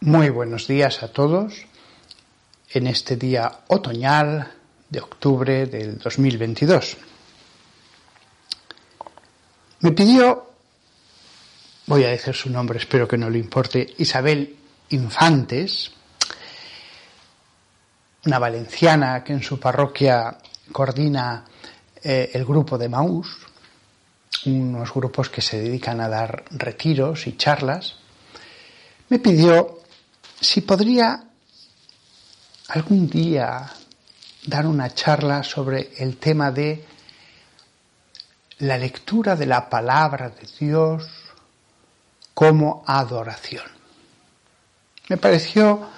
Muy buenos días a todos en este día otoñal de octubre del 2022. Me pidió, voy a decir su nombre, espero que no le importe, Isabel Infantes, una valenciana que en su parroquia coordina eh, el grupo de Maús, unos grupos que se dedican a dar retiros y charlas, me pidió si podría algún día dar una charla sobre el tema de la lectura de la palabra de Dios como adoración. Me pareció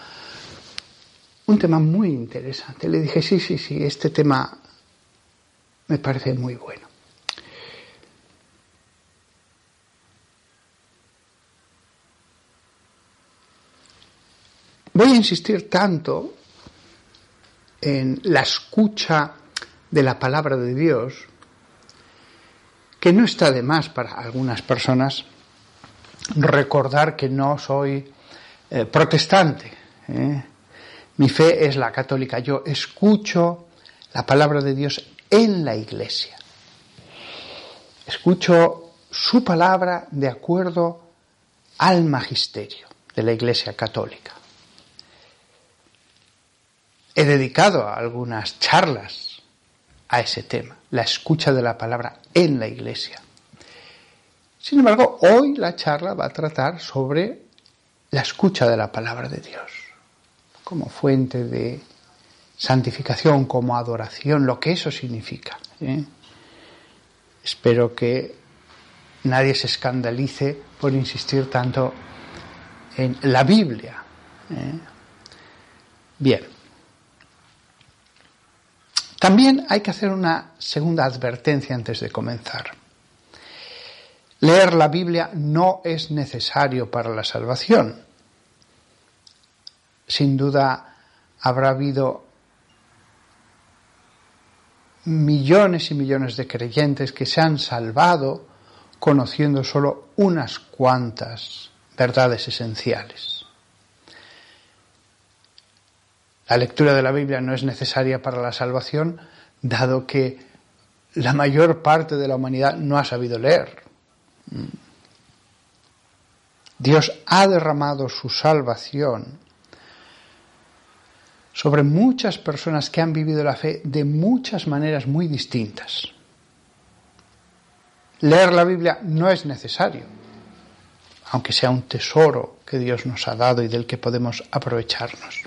un tema muy interesante. Le dije, sí, sí, sí, este tema me parece muy bueno. Voy a insistir tanto en la escucha de la palabra de Dios que no está de más para algunas personas recordar que no soy eh, protestante. ¿eh? Mi fe es la católica. Yo escucho la palabra de Dios en la iglesia. Escucho su palabra de acuerdo al magisterio de la iglesia católica. He dedicado algunas charlas a ese tema, la escucha de la palabra en la iglesia. Sin embargo, hoy la charla va a tratar sobre la escucha de la palabra de Dios, como fuente de santificación, como adoración, lo que eso significa. ¿eh? Espero que nadie se escandalice por insistir tanto en la Biblia. ¿eh? Bien. También hay que hacer una segunda advertencia antes de comenzar. Leer la Biblia no es necesario para la salvación. Sin duda habrá habido millones y millones de creyentes que se han salvado conociendo solo unas cuantas verdades esenciales. La lectura de la Biblia no es necesaria para la salvación, dado que la mayor parte de la humanidad no ha sabido leer. Dios ha derramado su salvación sobre muchas personas que han vivido la fe de muchas maneras muy distintas. Leer la Biblia no es necesario, aunque sea un tesoro que Dios nos ha dado y del que podemos aprovecharnos.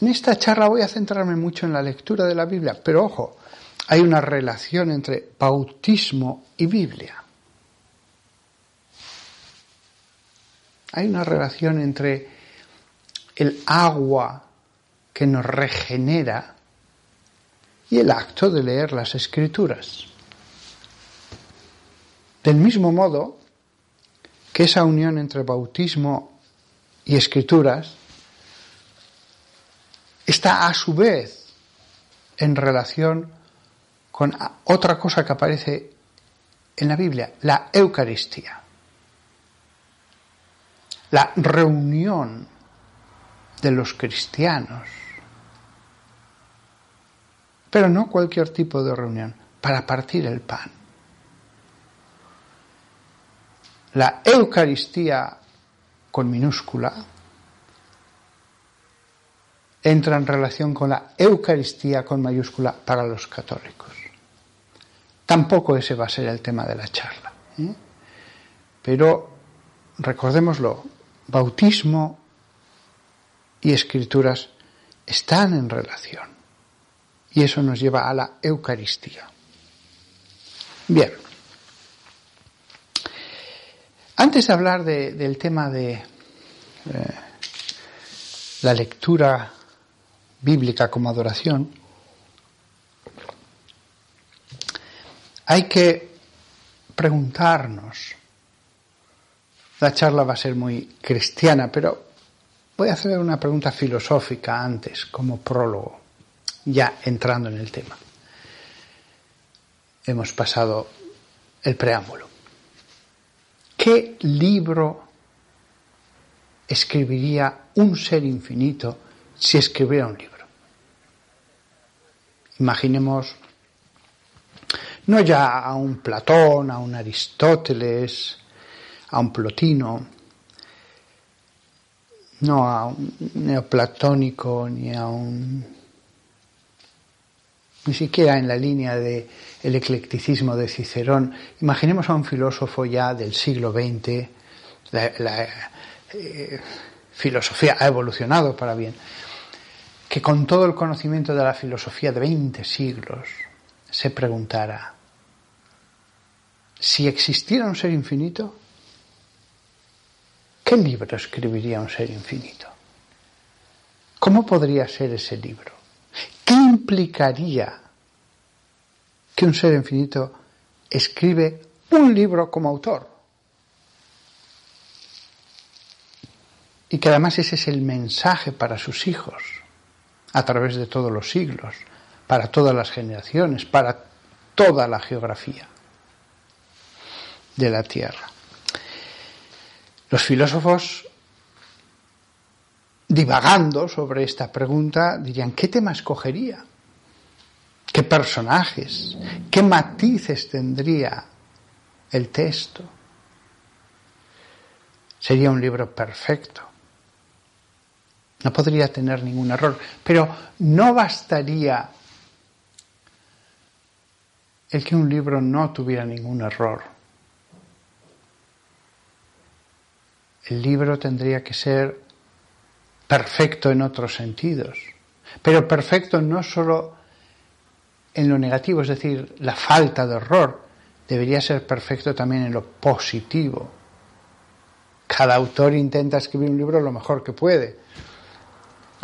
En esta charla voy a centrarme mucho en la lectura de la Biblia, pero ojo, hay una relación entre bautismo y Biblia. Hay una relación entre el agua que nos regenera y el acto de leer las escrituras. Del mismo modo que esa unión entre bautismo y escrituras está a su vez en relación con otra cosa que aparece en la Biblia, la Eucaristía, la reunión de los cristianos, pero no cualquier tipo de reunión, para partir el pan. La Eucaristía con minúscula entra en relación con la Eucaristía con mayúscula para los católicos. Tampoco ese va a ser el tema de la charla. ¿eh? Pero recordémoslo, bautismo y escrituras están en relación. Y eso nos lleva a la Eucaristía. Bien. Antes de hablar del tema de eh, la lectura bíblica como adoración, hay que preguntarnos, la charla va a ser muy cristiana, pero voy a hacer una pregunta filosófica antes, como prólogo, ya entrando en el tema. Hemos pasado el preámbulo. ¿Qué libro escribiría un ser infinito si escribiera un libro? Imaginemos no ya a un Platón, a un Aristóteles, a un Plotino, no a un neoplatónico ni a un ni siquiera en la línea del el eclecticismo de Cicerón. Imaginemos a un filósofo ya del siglo XX, la, eh, filosofía ha evolucionado para bien, que con todo el conocimiento de la filosofía de 20 siglos se preguntara, si existiera un ser infinito, ¿qué libro escribiría un ser infinito? ¿Cómo podría ser ese libro? ¿Qué implicaría que un ser infinito escribe un libro como autor? Y que además ese es el mensaje para sus hijos, a través de todos los siglos, para todas las generaciones, para toda la geografía de la Tierra. Los filósofos, divagando sobre esta pregunta, dirían, ¿qué tema escogería? ¿Qué personajes? ¿Qué matices tendría el texto? Sería un libro perfecto. No podría tener ningún error. Pero no bastaría el que un libro no tuviera ningún error. el libro tendría que ser perfecto en otros sentidos, pero perfecto no solo en lo negativo, es decir, la falta de error, debería ser perfecto también en lo positivo. Cada autor intenta escribir un libro lo mejor que puede.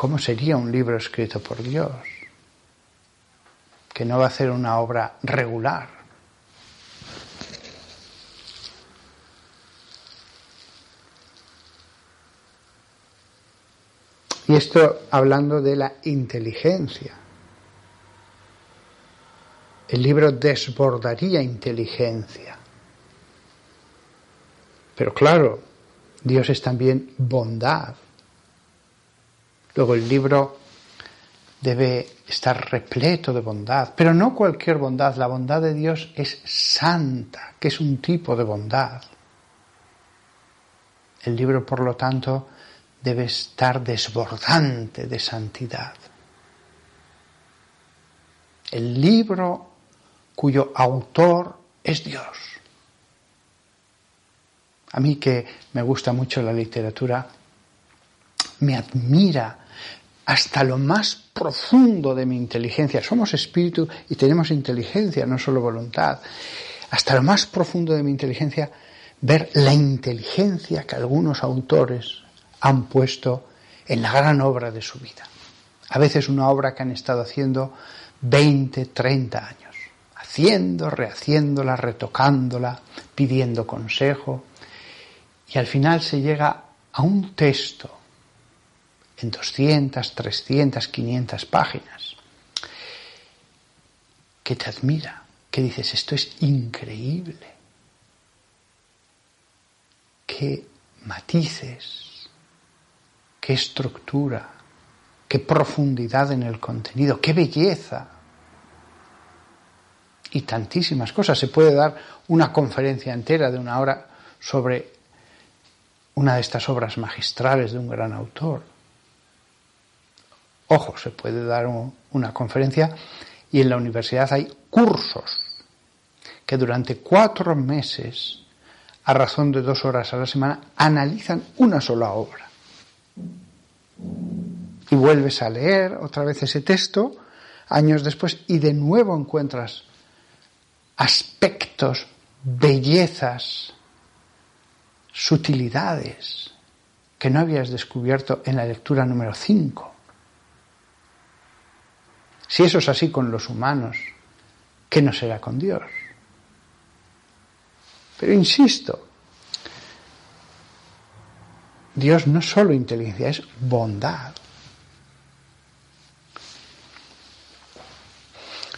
¿Cómo sería un libro escrito por Dios? Que no va a ser una obra regular. Y esto hablando de la inteligencia. El libro desbordaría inteligencia. Pero claro, Dios es también bondad. Luego el libro debe estar repleto de bondad, pero no cualquier bondad. La bondad de Dios es santa, que es un tipo de bondad. El libro, por lo tanto, debe estar desbordante de santidad. El libro cuyo autor es Dios. A mí que me gusta mucho la literatura, me admira hasta lo más profundo de mi inteligencia. Somos espíritu y tenemos inteligencia, no solo voluntad. Hasta lo más profundo de mi inteligencia, ver la inteligencia que algunos autores han puesto en la gran obra de su vida. A veces una obra que han estado haciendo 20, 30 años, haciendo, rehaciéndola, retocándola, pidiendo consejo, y al final se llega a un texto en 200, 300, 500 páginas que te admira, que dices, esto es increíble, qué matices, qué estructura, qué profundidad en el contenido, qué belleza. Y tantísimas cosas. Se puede dar una conferencia entera de una hora sobre una de estas obras magistrales de un gran autor. Ojo, se puede dar una conferencia y en la universidad hay cursos que durante cuatro meses, a razón de dos horas a la semana, analizan una sola obra y vuelves a leer otra vez ese texto años después y de nuevo encuentras aspectos, bellezas sutilidades que no habías descubierto en la lectura número 5. Si eso es así con los humanos, ¿qué no será con Dios? Pero insisto, Dios no es solo inteligencia, es bondad.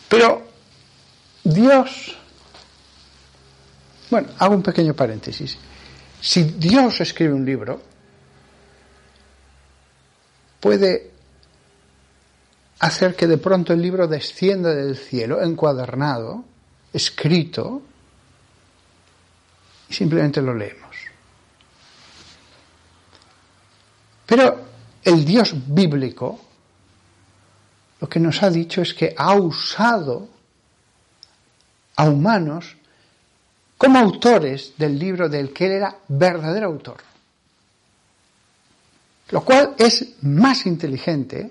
Pero Dios, bueno, hago un pequeño paréntesis. Si Dios escribe un libro, puede hacer que de pronto el libro descienda del cielo, encuadernado, escrito, y simplemente lo leemos. Pero el Dios bíblico lo que nos ha dicho es que ha usado a humanos como autores del libro del que él era verdadero autor. Lo cual es más inteligente,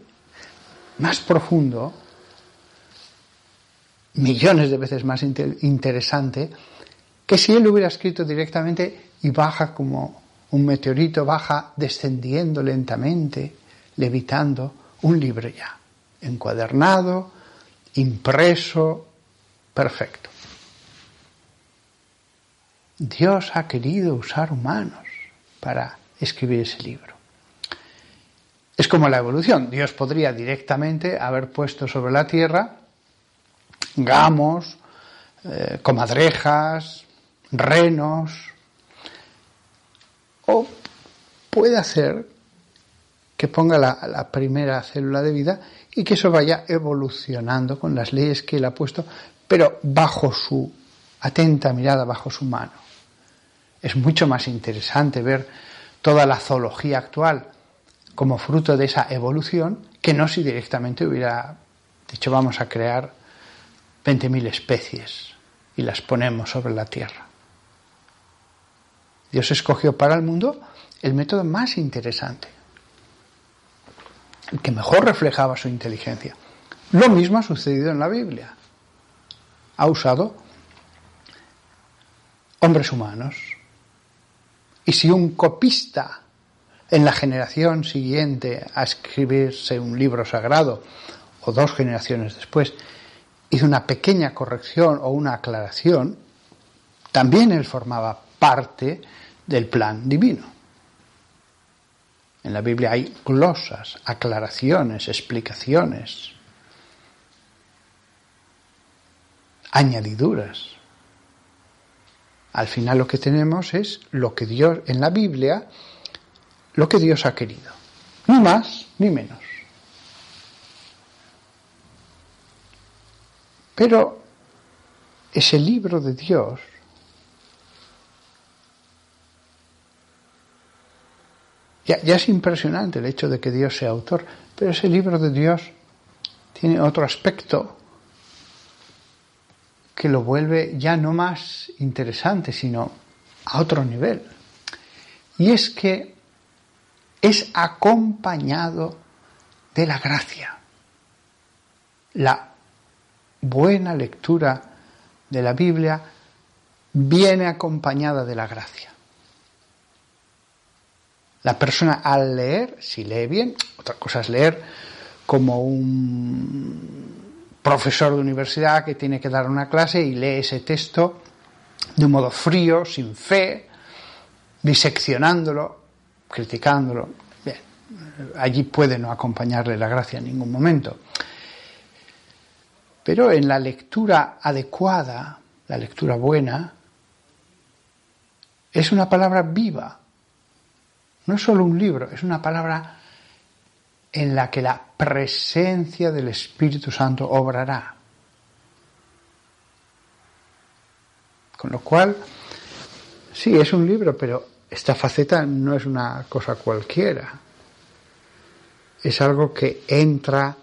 más profundo, millones de veces más interesante, que si él hubiera escrito directamente y baja como un meteorito baja descendiendo lentamente, levitando, un libro ya, encuadernado, impreso, perfecto. Dios ha querido usar humanos para escribir ese libro. Es como la evolución. Dios podría directamente haber puesto sobre la tierra gamos, eh, comadrejas, renos, o puede hacer que ponga la, primera célula de vida y que eso vaya evolucionando con las leyes que él ha puesto, pero bajo su atenta mirada, bajo su mano. Es mucho más interesante ver toda la zoología actual como fruto de esa evolución que no si directamente hubiera dicho vamos a crear 20.000 especies y las ponemos sobre la Tierra. Dios escogió para el mundo el método más interesante, el que mejor reflejaba su inteligencia. Lo mismo ha sucedido en la Biblia. Ha usado hombres humanos. Y si un copista en la generación siguiente a escribirse un libro sagrado, o dos generaciones después, hizo una pequeña corrección o una aclaración, también él formaba parte del plan divino. En la Biblia hay glosas, aclaraciones, explicaciones, añadiduras. Al final lo que tenemos es lo que Dios en la Biblia, lo que Dios ha querido. Ni más ni menos. Pero ese libro de Dios Ya, es impresionante el hecho de que Dios sea autor, pero ese libro de Dios tiene otro aspecto que lo vuelve ya no más interesante, sino a otro nivel. Y es que es acompañado de la gracia. La buena lectura de la Biblia viene acompañada de la gracia. La persona al leer, si lee bien, otra cosa es leer como un profesor de universidad que tiene que dar una clase y lee ese texto de un modo frío, sin fe, diseccionándolo, criticándolo. Allí puede no acompañarle la gracia en ningún momento. Pero en la lectura adecuada, la lectura buena, es una palabra viva, no es solo un libro, es una palabra en la que la presencia del Espíritu Santo obrará. Con lo cual, sí, es un libro, pero esta faceta no es una cosa cualquiera. Es algo que entra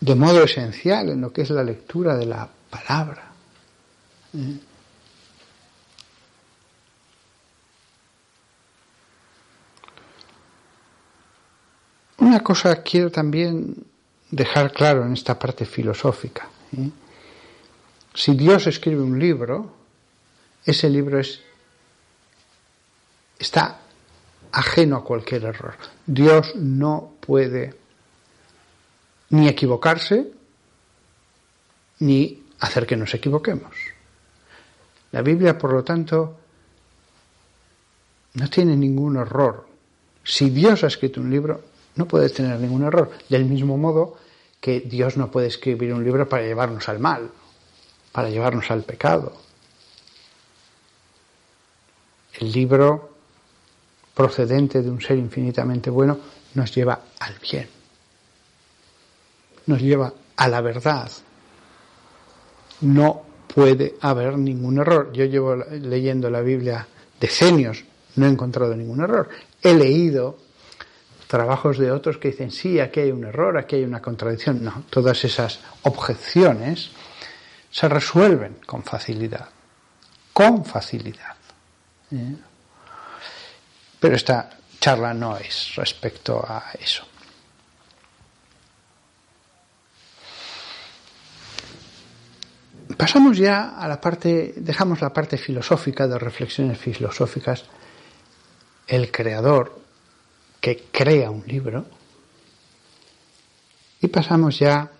de modo esencial en lo que es la lectura de la palabra. Una cosa quiero también dejar claro en esta parte filosófica. ¿eh? Si Dios escribe un libro, ese libro es, está ajeno a cualquier error. Dios no puede ni equivocarse, ni hacer que nos equivoquemos. La Biblia, por lo tanto, no tiene ningún error. Si Dios ha escrito un libro, no puede tener ningún error. Del mismo modo que Dios no puede escribir un libro para llevarnos al mal, para llevarnos al pecado. El libro procedente de un ser infinitamente bueno nos lleva al bien, nos lleva a la verdad. No puede haber ningún error. Yo llevo leyendo la Biblia decenios, no he encontrado ningún error. He leído trabajos de otros que dicen, sí, aquí hay un error, aquí hay una contradicción. No, todas esas objeciones se resuelven con facilidad, con facilidad. Pero esta charla no es respecto a eso. Pasamos ya a la parte, dejamos la parte filosófica de reflexiones filosóficas. El creador que crea un libro y pasamos ya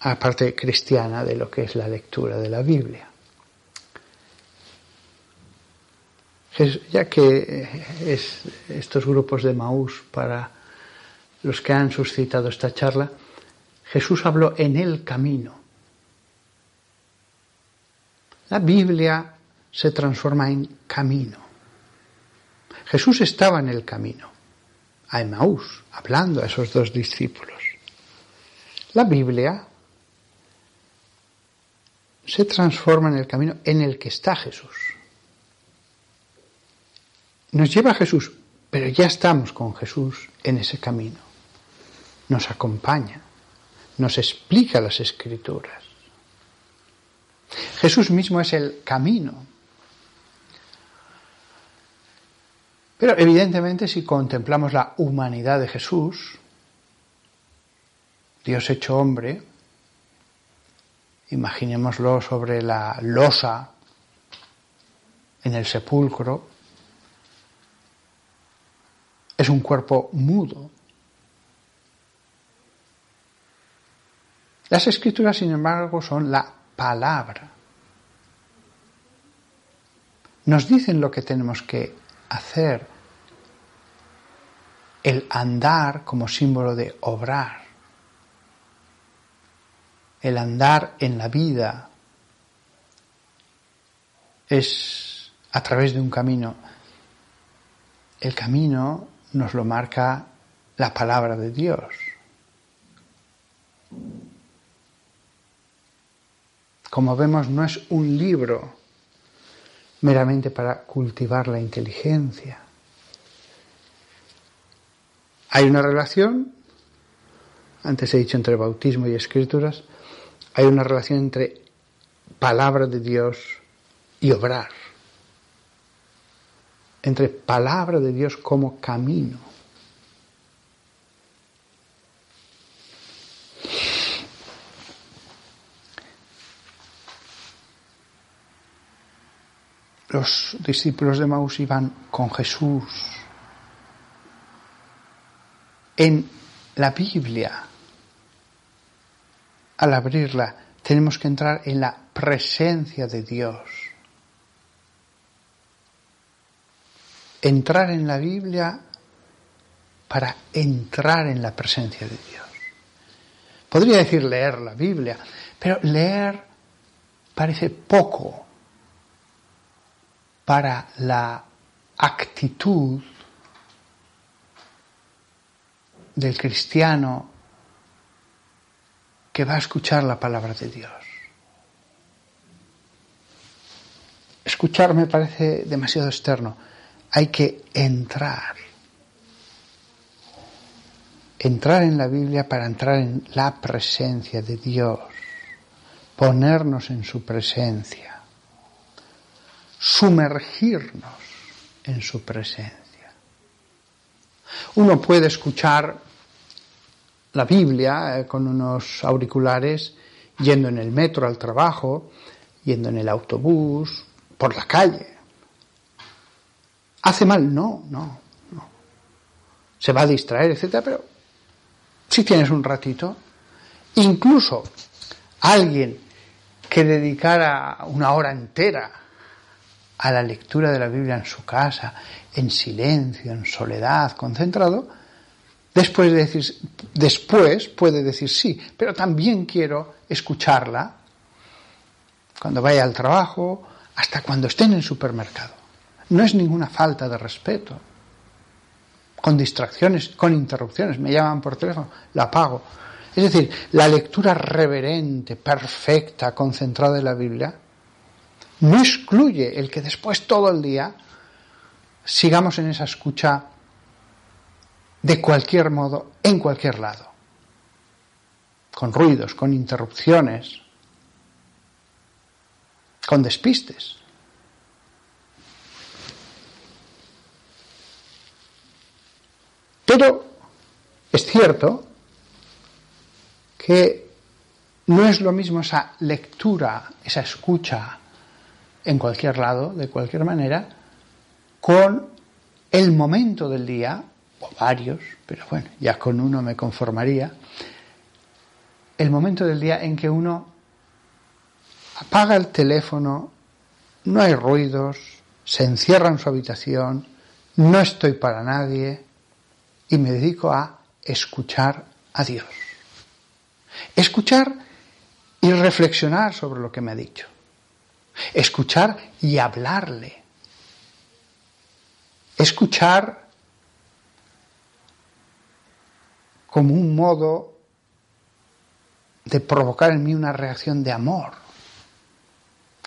a la parte cristiana de lo que es la lectura de la Biblia. Ya que es estos grupos de Maús para los que han suscitado esta charla, Jesús habló en el camino. La Biblia se transforma en camino. Jesús estaba en el camino, a Emmaús, hablando a esos dos discípulos. La Biblia se transforma en el camino en el que está Jesús. Nos lleva a Jesús, pero ya estamos con Jesús en ese camino. Nos acompaña, nos explica las escrituras. Jesús mismo es el camino Pero evidentemente si contemplamos la humanidad de Jesús, Dios hecho hombre, imaginémoslo sobre la losa en el sepulcro, es un cuerpo mudo. Las escrituras, sin embargo, son la palabra. Nos dicen lo que tenemos que hacer, el andar como símbolo de obrar, el andar en la vida es a través de un camino. El camino nos lo marca la palabra de Dios. Como vemos, no es un libro meramente para cultivar la inteligencia. Hay una relación, antes he dicho entre bautismo y escrituras, hay una relación entre palabra de Dios y obrar, entre palabra de Dios como camino. Los discípulos de Maús iban con Jesús en la Biblia. Al abrirla tenemos que entrar en la presencia de Dios. Entrar en la Biblia para entrar en la presencia de Dios. Podría decir leer la Biblia, pero leer parece poco para la actitud del cristiano que va a escuchar la palabra de Dios. Escuchar me parece demasiado externo. Hay que entrar. Entrar en la Biblia para entrar en la presencia de Dios. Ponernos en su presencia. Sumergirnos en su presencia. Uno puede escuchar la Biblia eh, con unos auriculares yendo en el metro al trabajo yendo en el autobús, por la calle. ¿Hace mal? No, no, no. Se va a distraer, etcétera, pero si tienes un ratito, incluso alguien que dedicara una hora entera a la lectura de la Biblia en su casa, en silencio, en soledad, concentrado, después, de decir, después puede decir sí, pero también quiero escucharla cuando vaya al trabajo, hasta cuando esté en el supermercado. No es ninguna falta de respeto. Con distracciones, con interrupciones, me llaman por teléfono, la apago. Es decir, la lectura reverente, perfecta, concentrada de la Biblia, no excluye el que después todo el día sigamos en esa escucha de cualquier modo, en cualquier lado, con ruidos, con interrupciones, con despistes. Pero es cierto que no es lo mismo esa lectura, esa escucha en cualquier lado, de cualquier manera, con el momento del día, o varios, pero bueno, ya con uno me conformaría, el momento del día en que uno apaga el teléfono, no hay ruidos, se encierra en su habitación, no estoy para nadie y me dedico a escuchar a Dios. Escuchar y reflexionar sobre lo que me ha dicho. Escuchar y hablarle. Escuchar como un modo de provocar en mí una reacción de amor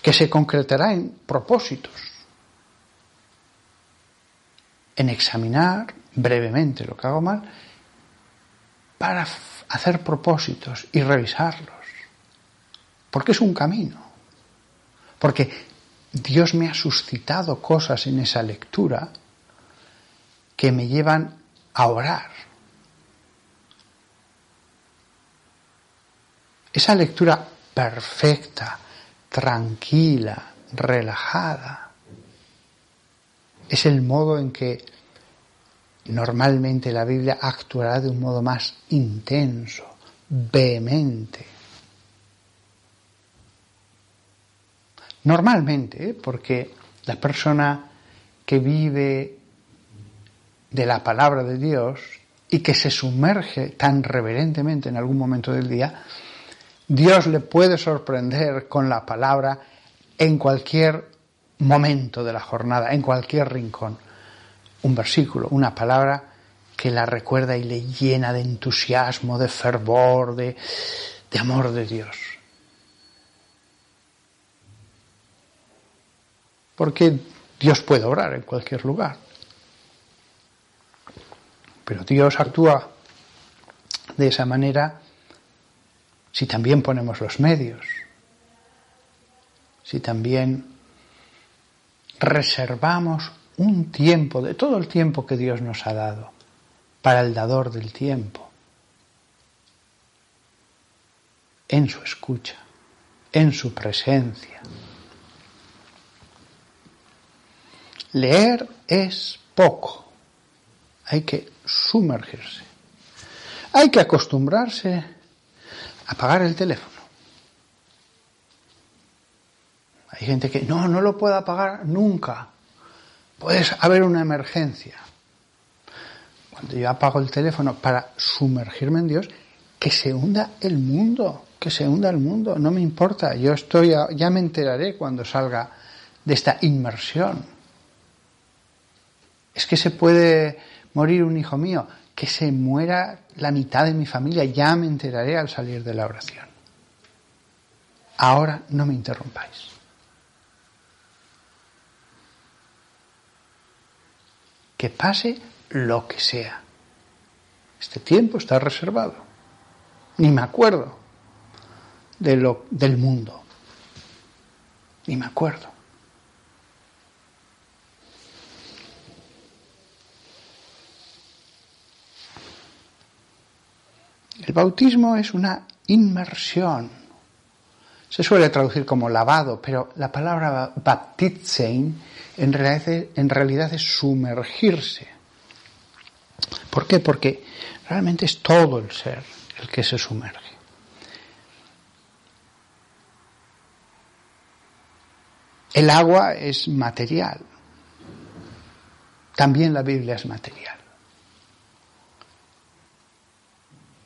que se concretará en propósitos, en examinar brevemente lo que hago mal para hacer propósitos y revisarlos, porque es un camino, porque Dios me ha suscitado cosas en esa lectura que me llevan a orar. Esa lectura perfecta, tranquila, relajada. Es el modo en que normalmente la Biblia actuará de un modo más intenso, vehemente. Normalmente, ¿eh? porque la persona que vive de la palabra de Dios y que se sumerge tan reverentemente en algún momento del día, Dios le puede sorprender con la palabra en cualquier momento de la jornada, en cualquier rincón. Un versículo, una palabra que la recuerda y le llena de entusiasmo, de fervor, de, de amor de Dios. Porque Dios puede obrar en cualquier lugar. Pero Dios actúa de esa manera si también ponemos los medios, si también reservamos un tiempo, de todo el tiempo que Dios nos ha dado, para el dador del tiempo, en su escucha, en su presencia. Leer es poco, hay que sumergirse, hay que acostumbrarse apagar el teléfono. Hay gente que no, no lo puede apagar nunca. Puede haber una emergencia. Cuando yo apago el teléfono para sumergirme en Dios, que se hunda el mundo, que se hunda el mundo, no me importa. Yo estoy, ya me enteraré cuando salga de esta inmersión. Es que se puede morir un hijo mío que se muera la mitad de mi familia, ya me enteraré al salir de la oración. Ahora no me interrumpáis. Que pase lo que sea. Este tiempo está reservado. Ni me acuerdo de lo, del mundo. Ni me acuerdo. El bautismo es una inmersión. Se suele traducir como lavado, pero la palabra baptizein en realidad, es sumergirse. ¿Por qué? Porque realmente es todo el ser el que se sumerge. El agua es material. También la Biblia es material.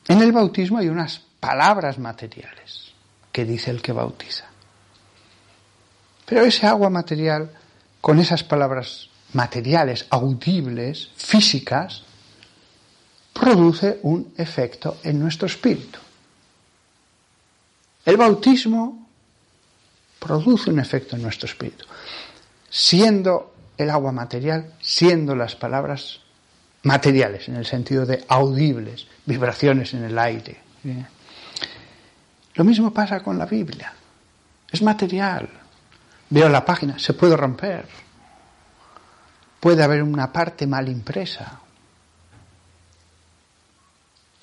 En el bautismo hay unas palabras materiales que dice el que bautiza. Pero ese agua material, con esas palabras materiales, audibles, físicas, produce un efecto en nuestro espíritu. El bautismo produce un efecto en nuestro espíritu, siendo el agua material, siendo las palabras materiales, en el sentido de audibles, vibraciones en el aire. Lo mismo pasa con la Biblia. Es material. Veo la página, se puede romper. Puede haber una parte mal impresa.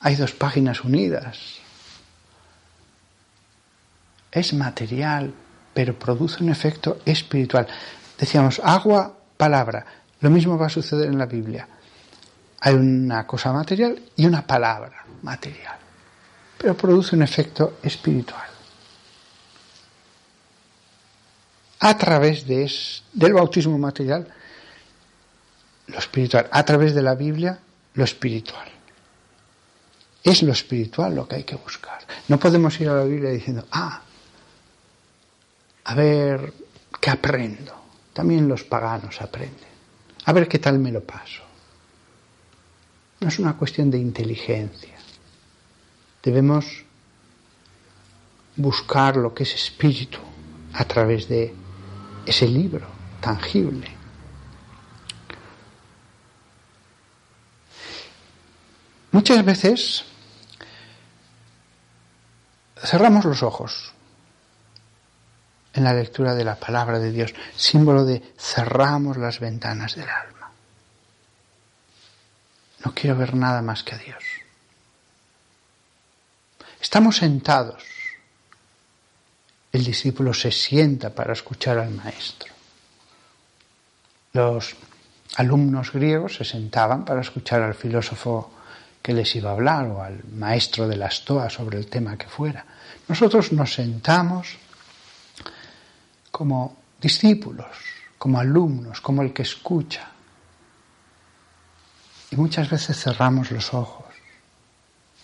Hay dos páginas unidas. Es material, pero produce un efecto espiritual. Decíamos, agua, palabra. Lo mismo va a suceder en la Biblia. Hay una cosa material y una palabra material, pero produce un efecto espiritual. A través de del bautismo material, lo espiritual. A través de la Biblia, lo espiritual. Es lo espiritual lo que hay que buscar. No podemos ir a la Biblia diciendo, ah, a ver qué aprendo. También los paganos aprenden. A ver qué tal me lo paso. No es una cuestión de inteligencia. Debemos buscar lo que es espíritu a través de ese libro tangible. Muchas veces cerramos los ojos en la lectura de la palabra de Dios, símbolo de cerramos las ventanas del alma. No quiero ver nada más que a Dios. Estamos sentados. El discípulo se sienta para escuchar al maestro. Los alumnos griegos se sentaban para escuchar al filósofo que les iba a hablar o al maestro de la estoa sobre el tema que fuera. Nosotros nos sentamos como discípulos, como alumnos, como el que escucha. Y muchas veces cerramos los ojos,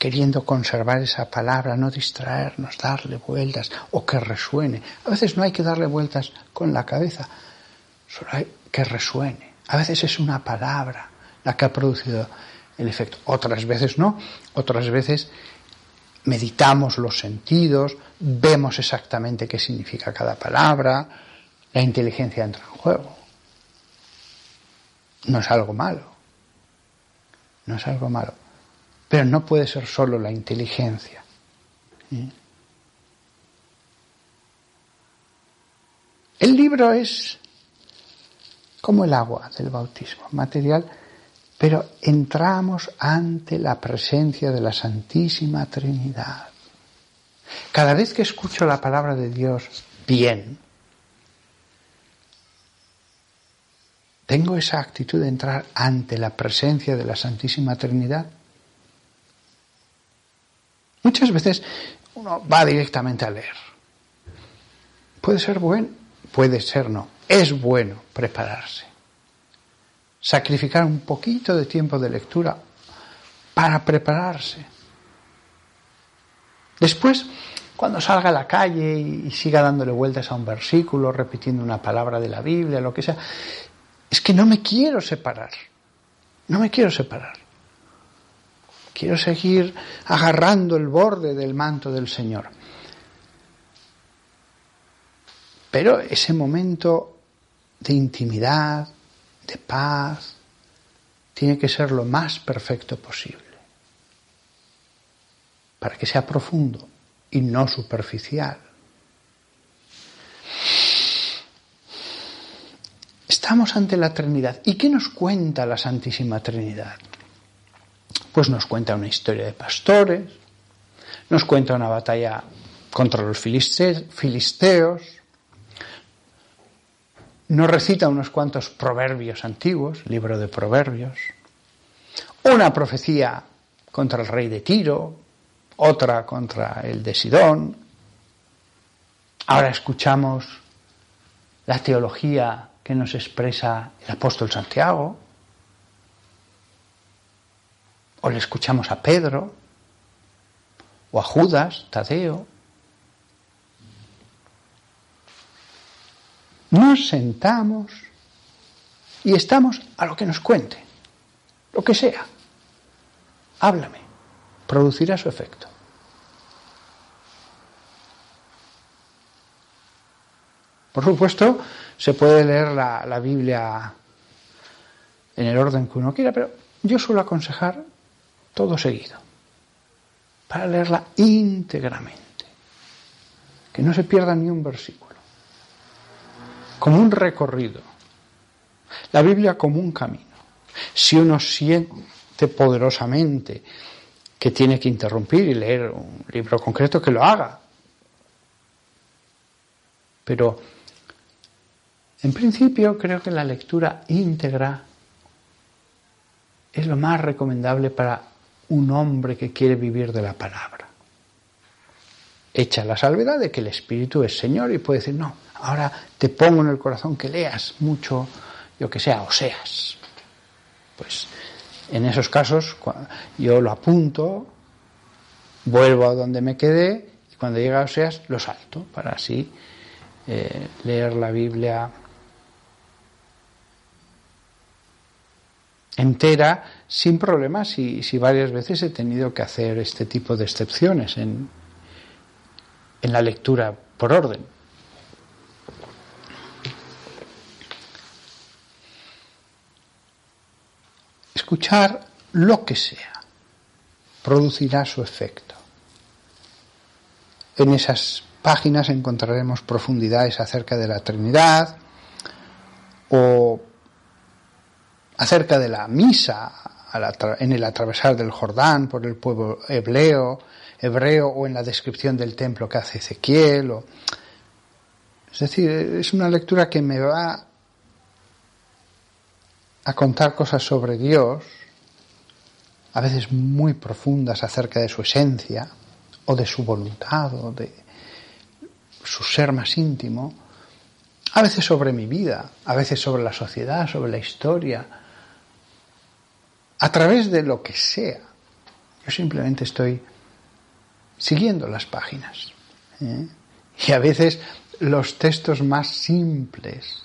queriendo conservar esa palabra, no distraernos, darle vueltas o que resuene. A veces no hay que darle vueltas con la cabeza, solo hay que resuene. A veces es una palabra la que ha producido el efecto. Otras veces no, otras veces meditamos los sentidos, vemos exactamente qué significa cada palabra, la inteligencia entra en juego. No es algo malo, no es algo malo, pero no puede ser solo la inteligencia. El libro es como el agua del bautismo, material pero entramos ante la presencia de la Santísima Trinidad. Cada vez que escucho la palabra de Dios bien, tengo esa actitud de entrar ante la presencia de la Santísima Trinidad. Muchas veces uno va directamente a leer. Puede ser bueno, puede ser no. Es bueno prepararse sacrificar un poquito de tiempo de lectura para prepararse. Después, cuando salga a la calle y siga dándole vueltas a un versículo, repitiendo una palabra de la Biblia, lo que sea, es que no me quiero separar. No me quiero separar. Quiero seguir agarrando el borde del manto del Señor. Pero ese momento de intimidad, de paz, tiene que ser lo más perfecto posible, para que sea profundo y no superficial. Estamos ante la Trinidad. ¿Y qué nos cuenta la Santísima Trinidad? Pues nos cuenta una historia de pastores, nos cuenta una batalla contra los filisteos, nos recita unos cuantos proverbios antiguos, libro de proverbios, una profecía contra el rey de Tiro, otra contra el de Sidón. Ahora escuchamos la teología que nos expresa el apóstol Santiago, o le escuchamos a Pedro, o a Judas, Tadeo. Nos sentamos y estamos a lo que nos cuente, lo que sea. Háblame, producirá su efecto. Por supuesto, se puede leer la, la, Biblia en el orden que uno quiera, pero yo suelo aconsejar todo seguido, para leerla íntegramente, que no se pierda ni un versículo como un recorrido, la Biblia como un camino. Si uno siente poderosamente que tiene que interrumpir y leer un libro concreto, que lo haga. Pero, en principio, creo que la lectura íntegra es lo más recomendable para un hombre que quiere vivir de la palabra. Echa la salvedad de que el Espíritu es Señor y puede decir, no, ahora te pongo en el corazón que leas mucho, yo que sea, seas. Pues en esos casos yo lo apunto, vuelvo a donde me quedé y cuando llega a Oseas lo salto para así eh, leer la Biblia entera sin problemas y si varias veces he tenido que hacer este tipo de excepciones en, en la lectura por orden. Escuchar lo que sea producirá su efecto. En esas páginas encontraremos profundidades acerca de la Trinidad o acerca de la misa en el atravesar del Jordán por el pueblo hebreo, hebreo o en la descripción del templo que hace Ezequiel. Es decir, es una lectura que me va a contar cosas sobre Dios, a veces muy profundas acerca de su esencia, o de su voluntad, o de su ser más íntimo, a veces sobre mi vida, a veces sobre la sociedad, sobre la historia, a través de lo que sea. Yo simplemente estoy siguiendo las páginas. ¿eh? Y a veces los textos más simples,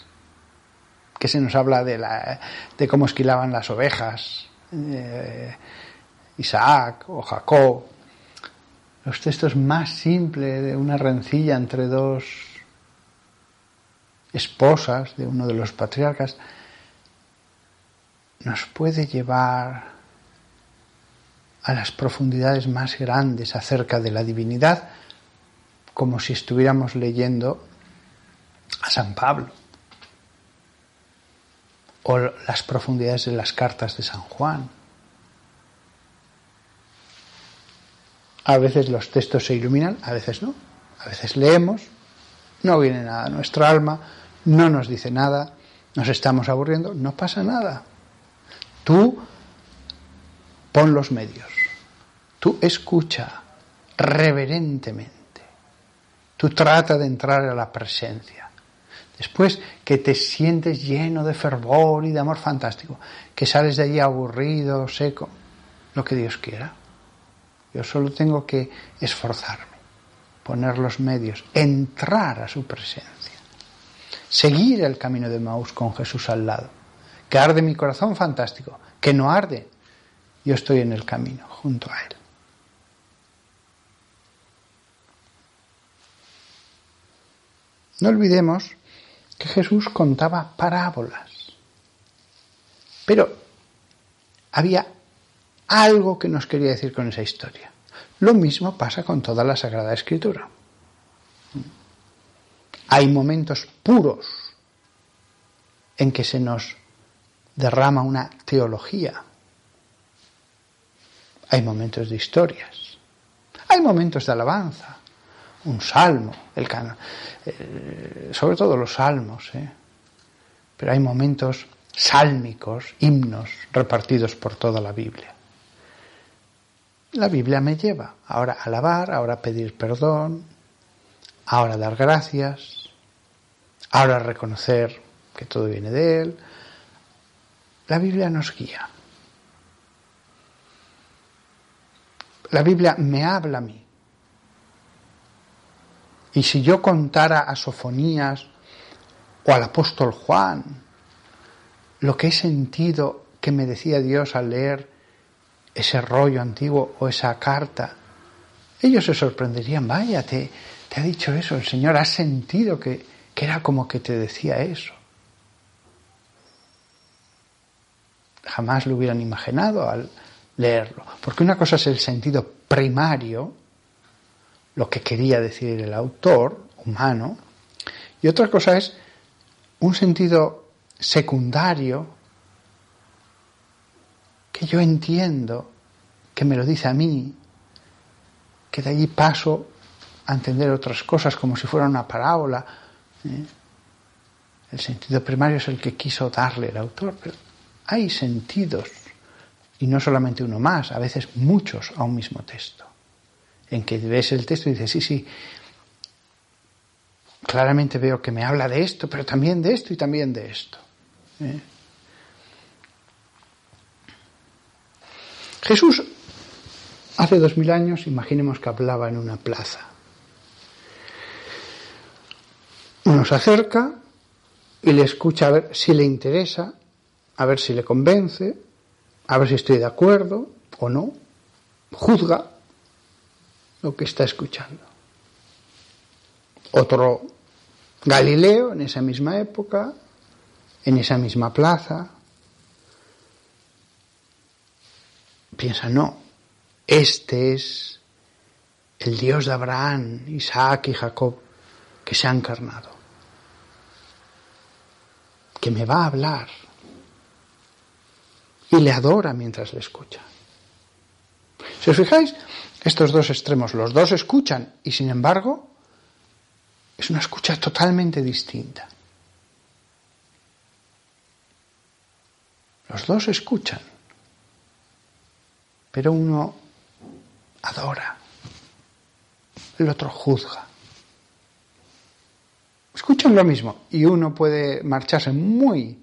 que se nos habla de, la, de cómo esquilaban las ovejas, eh, Isaac o Jacob, los textos más simples de una rencilla entre dos esposas de uno de los patriarcas, nos puede llevar a las profundidades más grandes acerca de la divinidad, como si estuviéramos leyendo a San Pablo o las profundidades de las cartas de San Juan. A veces los textos se iluminan, a veces no. A veces leemos, no viene nada a nuestra alma, no nos dice nada, nos estamos aburriendo, no pasa nada. Tú pon los medios, tú escucha reverentemente, tú trata de entrar a la presencia. Después que te sientes lleno de fervor y de amor fantástico, que sales de allí aburrido, seco, lo que Dios quiera. Yo solo tengo que esforzarme, poner los medios, entrar a su presencia, seguir el camino de Maús con Jesús al lado, que arde mi corazón fantástico, que no arde, yo estoy en el camino junto a Él. No olvidemos que Jesús contaba parábolas. Pero había algo que nos quería decir con esa historia. Lo mismo pasa con toda la Sagrada Escritura. Hay momentos puros en que se nos derrama una teología. Hay momentos de historias. Hay momentos de alabanza. un salmo, el eh, sobre todo los salmos, ¿eh? pero hay momentos sálmicos, himnos repartidos por toda la Biblia. La Biblia me lleva ahora a alabar, ahora a pedir perdón, ahora a dar gracias, ahora a reconocer que todo viene de Él. La Biblia nos guía. La Biblia me habla a mí. Y si yo contara a Sofonías o al apóstol Juan lo que he sentido que me decía Dios al leer ese rollo antiguo o esa carta, ellos se sorprenderían, vaya, te, ha dicho eso, el Señor ha sentido que, que era como que te decía eso. Jamás lo hubieran imaginado al leerlo. Porque una cosa es el sentido primario, lo que quería decir el autor humano, y otra cosa es un sentido secundario que yo entiendo, que me lo dice a mí, que de allí paso a entender otras cosas como si fuera una parábola. ¿eh? El sentido primario es el que quiso darle el autor, hay sentidos y no solamente uno más, a veces muchos a un mismo texto, en que ves el texto y dices, sí, sí, claramente veo que me habla de esto, pero también de esto y también de esto. ¿eh? Jesús hace dos mil años, imaginemos que hablaba en una plaza. Uno se acerca y le escucha a ver si le interesa, a ver si le convence, a ver si estoy de acuerdo o no, juzga lo que está escuchando. Otro Galileo, en esa misma época, en esa misma plaza, piensa, no, este es el Dios de Abraham, Isaac y Jacob que se ha encarnado, que me va a hablar y le adora mientras le escucha. Si os fijáis, estos dos extremos, los dos escuchan y sin embargo es una escucha totalmente distinta. Los dos escuchan, pero uno adora, el otro juzga. Escuchan lo mismo y uno puede marcharse muy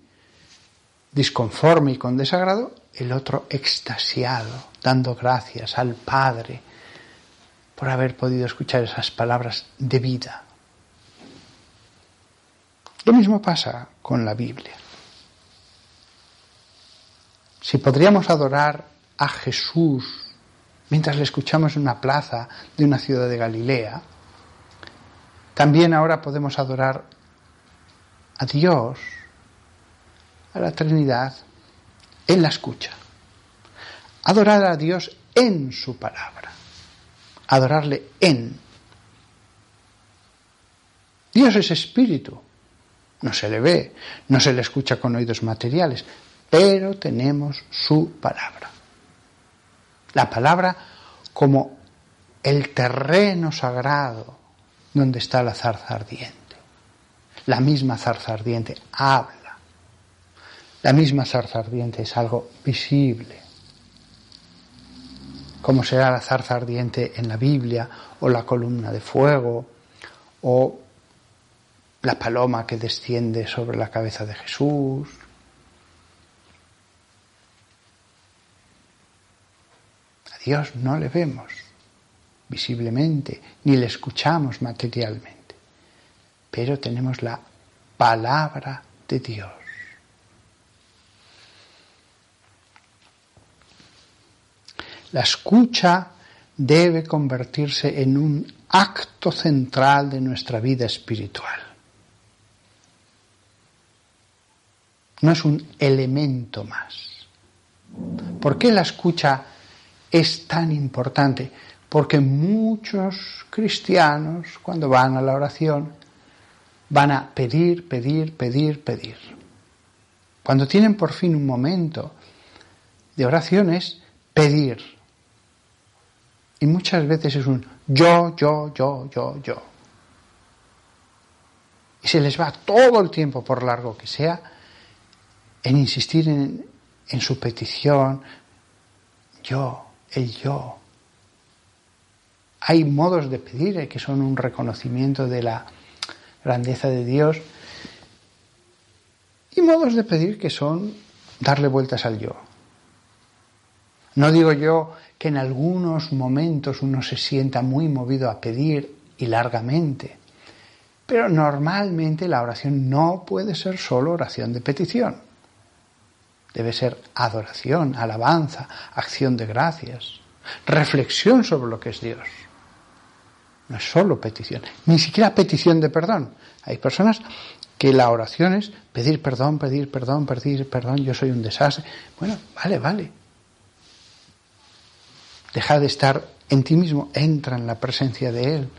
disconforme y con desagrado, el otro extasiado, dando gracias al Padre por haber podido escuchar esas palabras de vida. Lo mismo pasa con la Biblia. Si podríamos adorar a Jesús mientras le escuchamos en una plaza de una ciudad de Galilea, también ahora podemos adorar a Dios a la Trinidad en la escucha. Adorar a Dios en su palabra. Adorarle en. Dios es espíritu. No se le ve, no se le escucha con oídos materiales, pero tenemos su palabra. La palabra como el terreno sagrado donde está la zarza ardiente. La misma zarza ardiente habla la misma zarza ardiente es algo visible. Como será la zarza ardiente en la Biblia, o la columna de fuego, o la paloma que desciende sobre la cabeza de Jesús. A Dios no le vemos visiblemente, ni le escuchamos materialmente, pero tenemos la palabra de Dios. La escucha debe convertirse en un acto central de nuestra vida espiritual. No es un elemento más. ¿Por qué la escucha es tan importante? Porque muchos cristianos, cuando van a la oración, van a pedir, pedir, pedir, pedir. Cuando tienen por fin un momento de oraciones, pedir, Y muchas veces es un yo, yo, yo, yo, yo. Y se les va todo el tiempo, por largo que sea, en insistir en, en su petición, yo, el yo. Hay modos de pedir que son un reconocimiento de la grandeza de Dios y modos de pedir que son darle vueltas al yo. No digo yo que en algunos momentos uno se sienta muy movido a pedir y largamente, pero normalmente la oración no puede ser solo oración de petición. Debe ser adoración, alabanza, acción de gracias, reflexión sobre lo que es Dios. No es solo petición, ni siquiera petición de perdón. Hay personas que la oración es pedir perdón, pedir perdón, pedir perdón, yo soy un desastre. Bueno, vale, vale. Deja de estar en ti mismo, entra en la presencia de Él,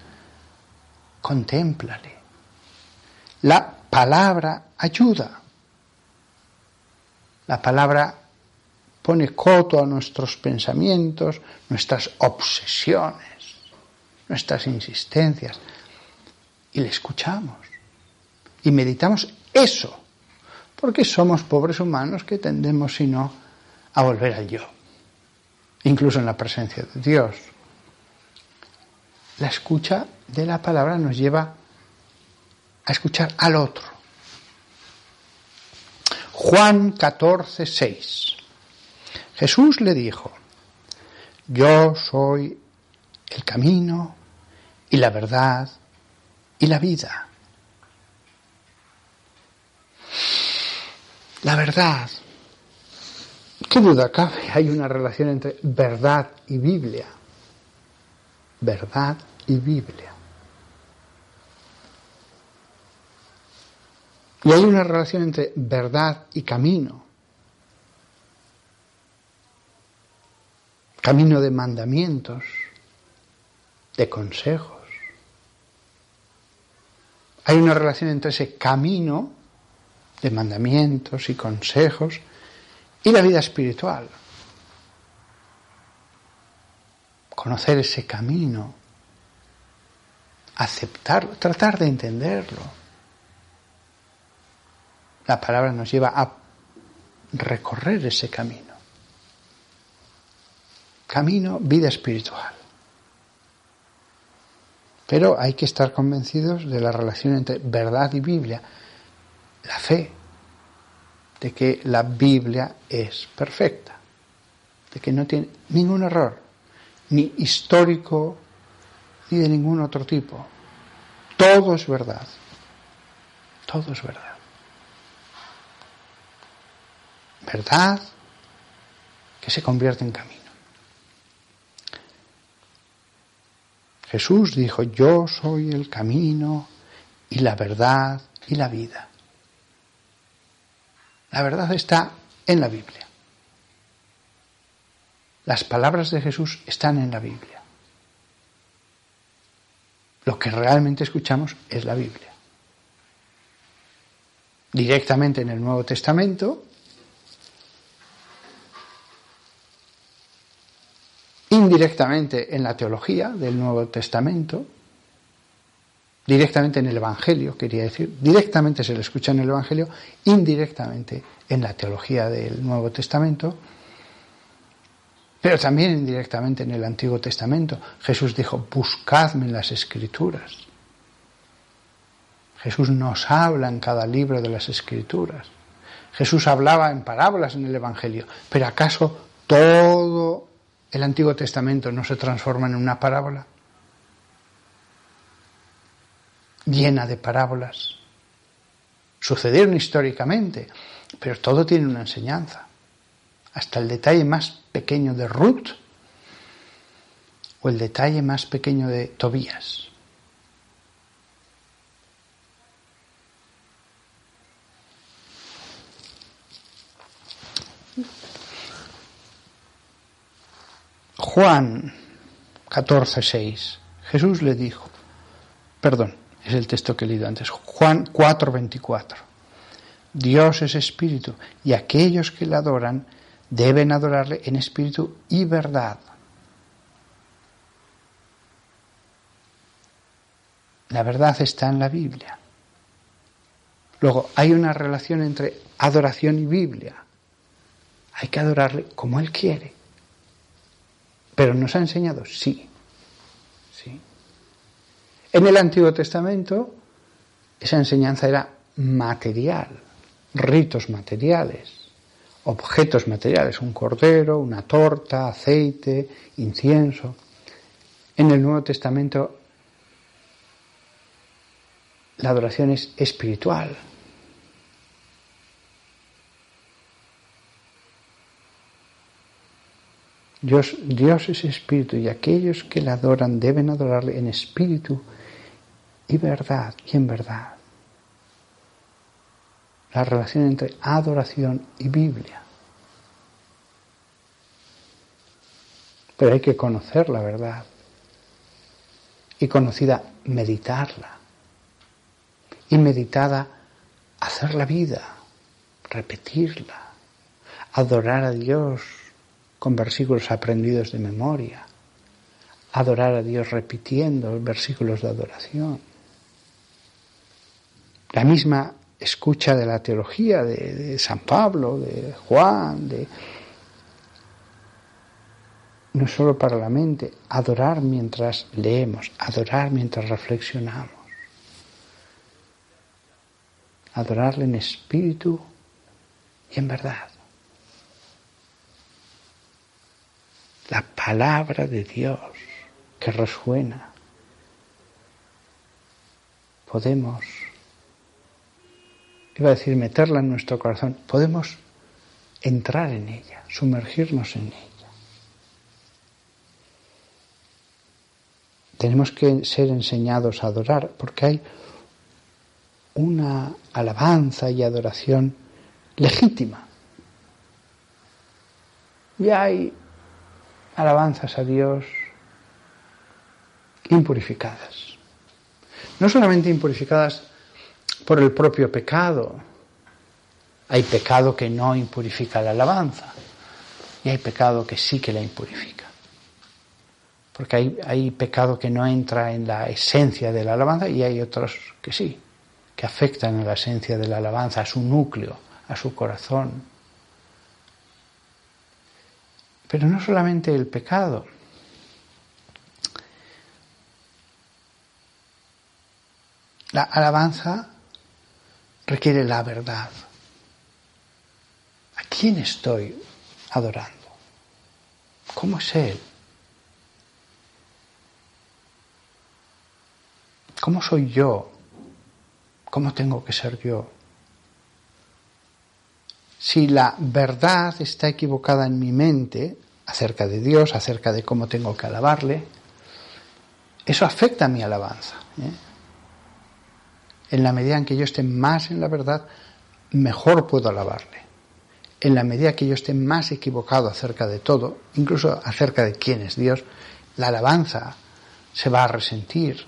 contémplale. La palabra ayuda. La palabra pone coto a nuestros pensamientos, nuestras obsesiones nuestras insistencias. Y le escuchamos. Y meditamos eso, porque somos pobres humanos que tendemos, si no, a volver al yo, incluso en la presencia de Dios. La escucha de la palabra nos lleva a escuchar al otro. Juan 14, 6. Jesús le dijo, yo soy el camino y la verdad y la vida. La verdad. ¿Qué duda cabe? Hay una relación entre verdad y Biblia. Verdad y Biblia. Y hay una relación entre verdad y camino. Camino de mandamientos, de consejos. Hay una relación entre ese camino de mandamientos y consejos y la vida espiritual. Conocer ese camino, aceptarlo, tratar de entenderlo. La palabra nos lleva a recorrer ese camino. Camino, vida espiritual. Pero hay que estar convencidos de la relación entre verdad y Biblia, la fe, de que la Biblia es perfecta, de que no tiene ningún error, ni histórico, ni de ningún otro tipo. Todo es verdad. Todo es verdad. Verdad que se convierte en camino. Jesús dijo, yo soy el camino y la verdad y la vida. La verdad está en la Biblia. Las palabras de Jesús están en la Biblia. Lo que realmente escuchamos es la Biblia. Directamente en el Nuevo Testamento indirectamente en la teología del Nuevo Testamento, directamente en el Evangelio, quería decir, directamente se le escucha en el Evangelio, indirectamente en la teología del Nuevo Testamento, pero también indirectamente en el Antiguo Testamento. Jesús dijo, buscadme en las Escrituras. Jesús nos habla en cada libro de las Escrituras. Jesús hablaba en parábolas en el Evangelio, pero ¿acaso todo el Antiguo Testamento no se transforma en una parábola llena de parábolas. Sucedieron históricamente, pero todo tiene una enseñanza. Hasta el detalle más pequeño de Ruth o el detalle más pequeño de Tobías. Juan 14:6. Jesús le dijo, perdón, es el texto que he leído antes, Juan 4:24. Dios es espíritu y aquellos que le adoran deben adorarle en espíritu y verdad. La verdad está en la Biblia. Luego, hay una relación entre adoración y Biblia. Hay que adorarle como Él quiere. Pero nos ha enseñado, sí, en el Antiguo Testamento, esa enseñanza era material, ritos materiales, objetos materiales, un cordero, una torta, aceite, incienso. En el Nuevo Testamento la adoración es espiritual. Dios, es espíritu y aquellos que le adoran deben adorarle en espíritu y verdad y en verdad. La relación entre adoración y Biblia. Pero hay que conocer la verdad y conocida meditarla y meditada hacer la vida, repetirla, adorar a Dios con versículos aprendidos de memoria, adorar a Dios repitiendo versículos de adoración. La misma escucha de la teología de, San Pablo, de Juan, de, no solo para la mente, adorar mientras leemos, adorar mientras reflexionamos adorarle en espíritu y en verdad. La palabra de Dios que resuena. Podemos, iba a decir, meterla en nuestro corazón. Podemos entrar en ella, sumergirnos en ella. Tenemos que ser enseñados a adorar porque hay una alabanza y adoración legítima. Y hay alabanzas a Dios impurificadas. No solamente impurificadas por el propio pecado, hay pecado que no impurifica la alabanza y hay pecado que sí que la impurifica. Porque hay, hay pecado que no entra en la esencia de la alabanza y hay otros que sí que afectan a la esencia de la alabanza, a su núcleo, a su corazón. Pero no solamente el pecado. La alabanza requiere la verdad. ¿A quién estoy adorando? ¿Cómo es Él? ¿Cómo soy yo ¿Cómo tengo que ser yo? Si la verdad está equivocada en mi mente acerca de Dios, acerca de cómo tengo que alabarle, eso afecta a mi alabanza. ¿eh? En la medida en que yo esté más en la verdad, mejor puedo alabarle. En la medida que yo esté más equivocado acerca de todo, incluso acerca de quién es Dios, la alabanza se va a resentir,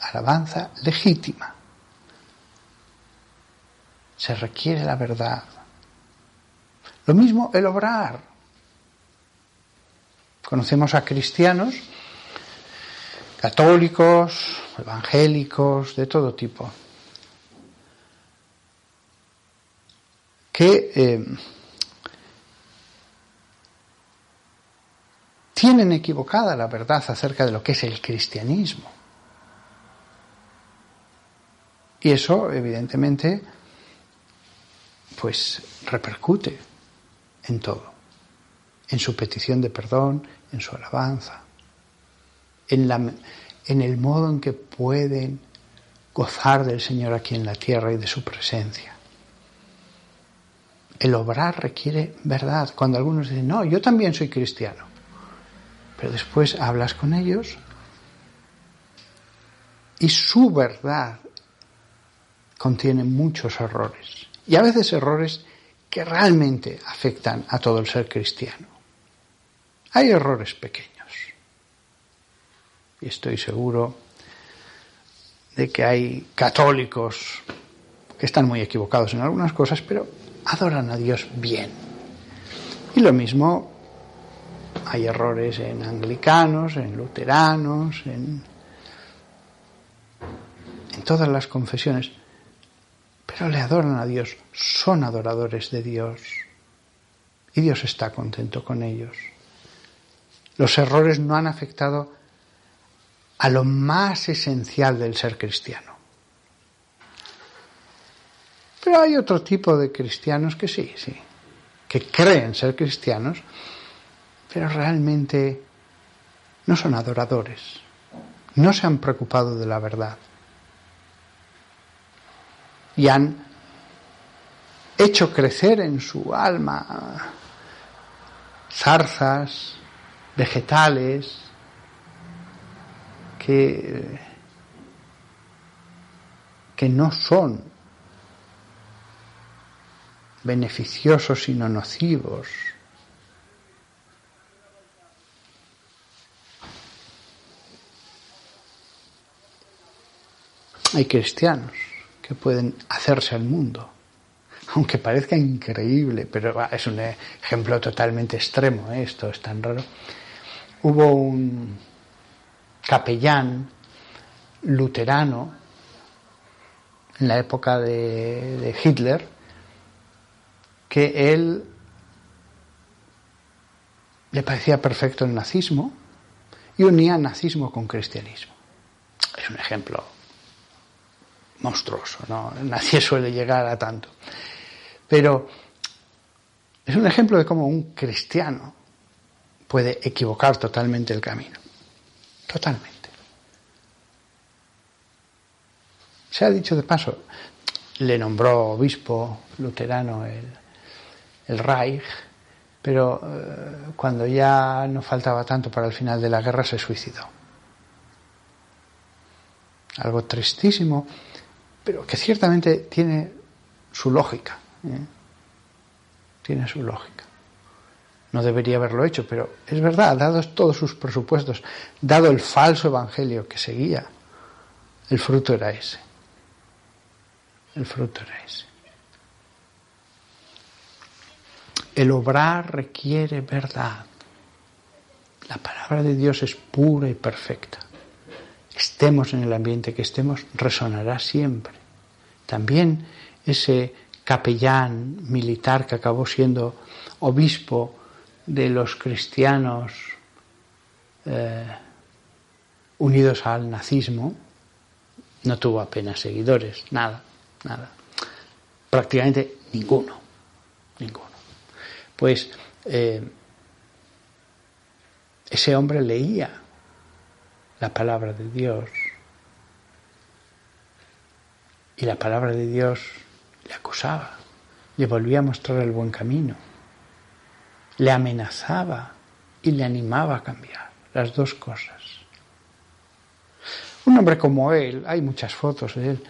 alabanza legítima. Se requiere la verdad. Lo mismo el obrar. Conocemos a cristianos, católicos, evangélicos, de todo tipo, que eh, tienen equivocada la verdad acerca de lo que es el cristianismo. Y eso, evidentemente, pues repercute en todo, en su petición de perdón, en su alabanza, en, la, en el modo en que pueden gozar del Señor aquí en la tierra y de su presencia. El obrar requiere verdad. Cuando algunos dicen, no, yo también soy cristiano, pero después hablas con ellos y su verdad contiene muchos errores. Y a veces errores que realmente afectan a todo el ser cristiano. Hay errores pequeños. Y estoy seguro de que hay católicos que están muy equivocados en algunas cosas, pero adoran a Dios bien. Y lo mismo Hay errores en anglicanos, en luteranos, en, en todas las confesiones, pero le adoran a Dios, son adoradores de Dios y Dios está contento con ellos. Los errores no han afectado a lo más esencial del ser cristiano. Pero hay otro tipo de cristianos que sí, sí, que creen ser cristianos, pero realmente no son adoradores, no se han preocupado de la verdad y han hecho crecer en su alma zarzas, vegetales, que, que no son beneficiosos sino nocivos. Hay cristianos que pueden hacerse al mundo, aunque parezca increíble, pero es un ejemplo totalmente extremo, ¿eh? esto es tan raro. Hubo un capellán luterano en la época de, Hitler, que él le parecía perfecto el nazismo y unía nazismo con cristianismo. Es un ejemplo monstruoso, ¿no? Nadie suele llegar a tanto. Pero es un ejemplo de cómo un cristiano puede equivocar totalmente el camino. Totalmente. Se ha dicho de paso, le nombró obispo luterano el, el Reich, pero eh, cuando ya no faltaba tanto para el final de la guerra se suicidó. Algo tristísimo, pero que ciertamente tiene su lógica. ¿eh? Tiene su lógica no debería haberlo hecho, pero es verdad, dados todos sus presupuestos, dado el falso evangelio que seguía, el fruto era ese. El fruto era ese. El obrar requiere verdad. La palabra de Dios es pura y perfecta. Estemos en el ambiente que estemos, resonará siempre. También ese capellán militar que acabó siendo obispo de los cristianos eh, unidos al nazismo, no tuvo apenas seguidores, nada, nada. Prácticamente ninguno, ninguno. Pues eh, ese hombre leía la palabra de Dios y la palabra de Dios le acusaba, le volvía a mostrar el buen camino le amenazaba y le animaba a cambiar, las dos cosas. Un hombre como él, hay muchas fotos de él,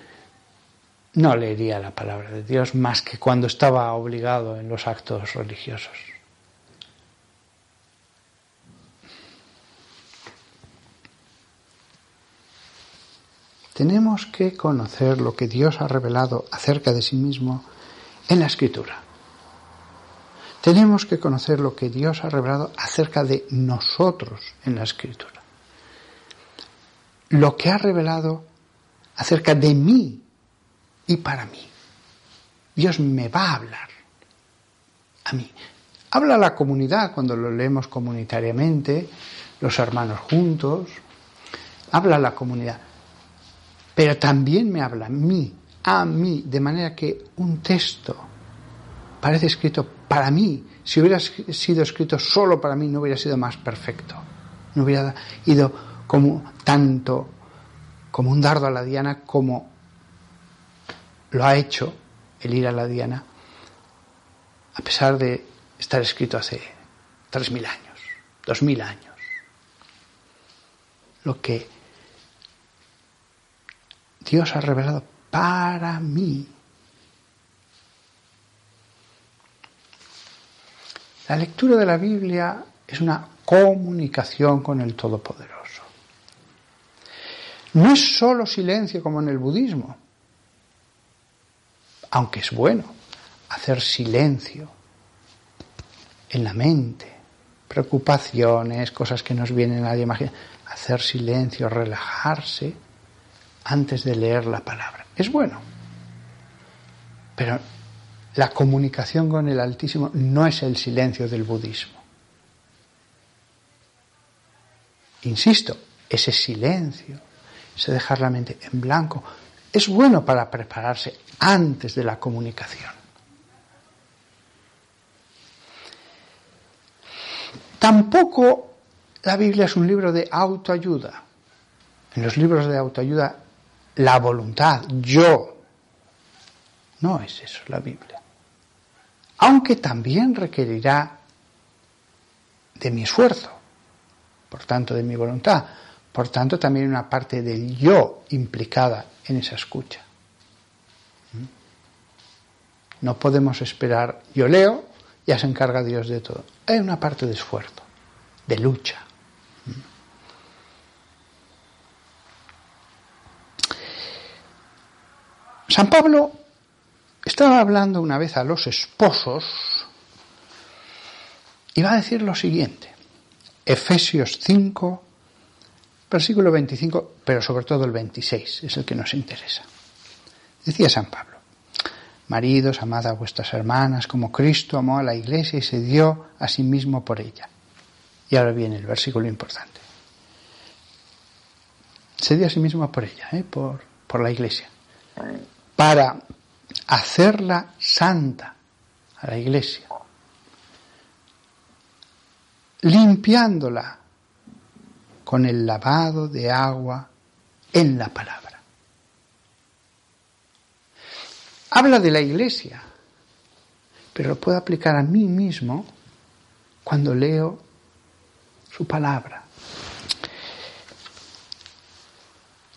no leería la palabra de Dios más que cuando estaba obligado en los actos religiosos. Tenemos que conocer lo que Dios ha revelado acerca de sí mismo en la escritura. Tenemos que conocer lo que Dios ha revelado acerca de nosotros en la escritura. Lo que ha revelado acerca de mí y para mí. Dios me va a hablar a mí. Habla la comunidad cuando lo leemos comunitariamente, los hermanos juntos. Habla la comunidad. Pero también me habla a mí, a mí, de manera que un texto parece escrito para mí. Si hubiera sido escrito solo para mí, no hubiera sido más perfecto. No hubiera ido como tanto como un dardo a la diana como lo ha hecho el ir a la diana, a pesar de estar escrito hace tres mil años, dos mil años. Lo que Dios ha revelado para mí La lectura de la Biblia es una comunicación con el Todopoderoso. No es solo silencio como en el budismo, aunque es bueno hacer silencio en la mente, preocupaciones, cosas que nos vienen a la imagen, hacer silencio, relajarse antes de leer la palabra. Es bueno. Pero la comunicación con el Altísimo no es el silencio del budismo. Insisto, ese silencio, ese dejar la mente en blanco, es bueno para prepararse antes de la comunicación. Tampoco la Biblia es un libro de autoayuda. En los libros de autoayuda, la voluntad, yo, no es eso la Biblia. Aunque también requerirá de mi esfuerzo, por tanto de mi voluntad, por tanto también una parte del yo implicada en esa escucha. ¿Mm? No podemos esperar, yo leo, ya se encarga Dios de todo. Hay una parte de esfuerzo, de lucha. ¿Mm? San Pablo estaba hablando una vez a los esposos y va a decir lo siguiente. Efesios 5, versículo 25, pero sobre todo el 26, es el que nos interesa. Decía San Pablo, Maridos, amad a vuestras hermanas como Cristo amó a la iglesia y se dio a sí mismo por ella. Y ahora viene el versículo importante. Se dio a sí mismo por ella, ¿eh? por, por la iglesia. Para hacerla santa a la iglesia. Limpiándola con el lavado de agua en la palabra. Habla de la iglesia, pero lo puedo aplicar a mí mismo cuando leo su palabra.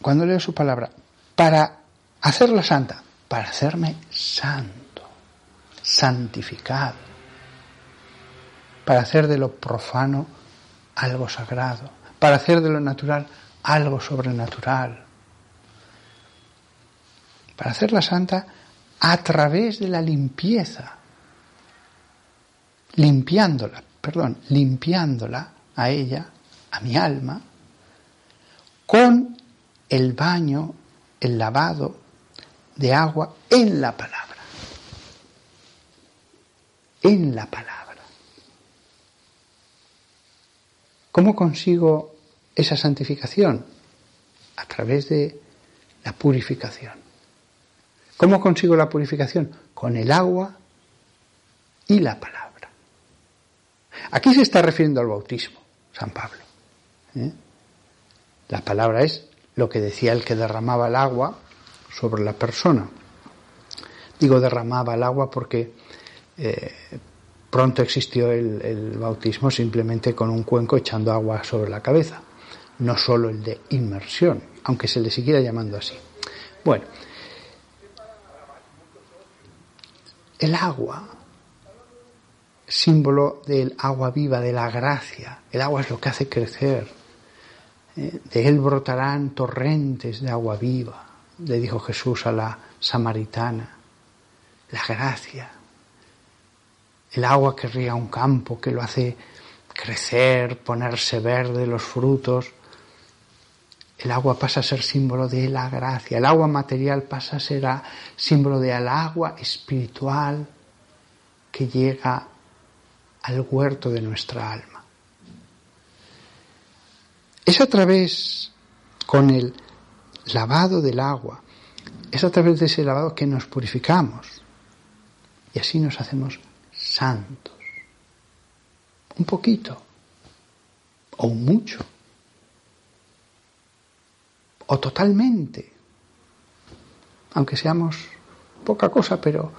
Cuando leo su palabra, para hacerla santa, para hacerme santo, santificado, para hacer de lo profano algo sagrado, para hacer de lo natural algo sobrenatural, para hacerla santa a través de la limpieza, limpiándola, perdón, limpiándola a ella, a mi alma, con el baño, el lavado de agua en la palabra. En la palabra. ¿Cómo consigo esa santificación? A través de la purificación. ¿Cómo consigo la purificación? Con el agua y la palabra. Aquí se está refiriendo al bautismo, San Pablo. ¿eh? La palabra es lo que decía el que derramaba el agua sobre la persona. Digo derramaba el agua porque eh, pronto existió el, el, bautismo simplemente con un cuenco echando agua sobre la cabeza, no solo el de inmersión, aunque se le siguiera llamando así. Bueno, El agua, símbolo del agua viva, de la gracia. El agua es lo que hace crecer. Eh, de él brotarán torrentes de agua viva, le dijo Jesús a la samaritana. La gracia. El agua que riega un campo, que lo hace crecer, ponerse verde los frutos. El agua pasa a ser símbolo de la gracia, el agua material pasa a ser símbolo del agua espiritual que llega al huerto de nuestra alma. Es a través, con el lavado del agua, es a través de ese lavado que nos purificamos y así nos hacemos santos. Un poquito o mucho o totalmente. Aunque seamos poca cosa, pero